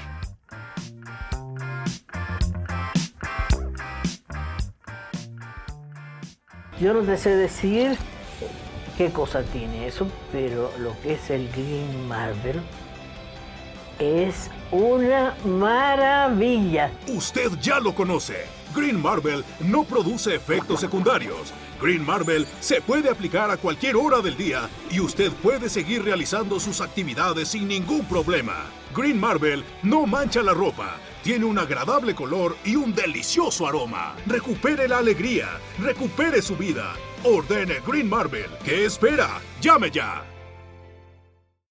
Yo te sé decir qué cosa tiene eso, pero lo que es el Green Marvel es una maravilla. Usted ya lo conoce. Green Marvel no produce efectos secundarios. Green Marvel se puede aplicar a cualquier hora del día y usted puede seguir realizando sus actividades sin ningún problema. Green Marvel no mancha la ropa, tiene un agradable color y un delicioso aroma. Recupere la alegría, recupere su vida. Ordene Green Marvel. ¿Qué espera? Llame ya.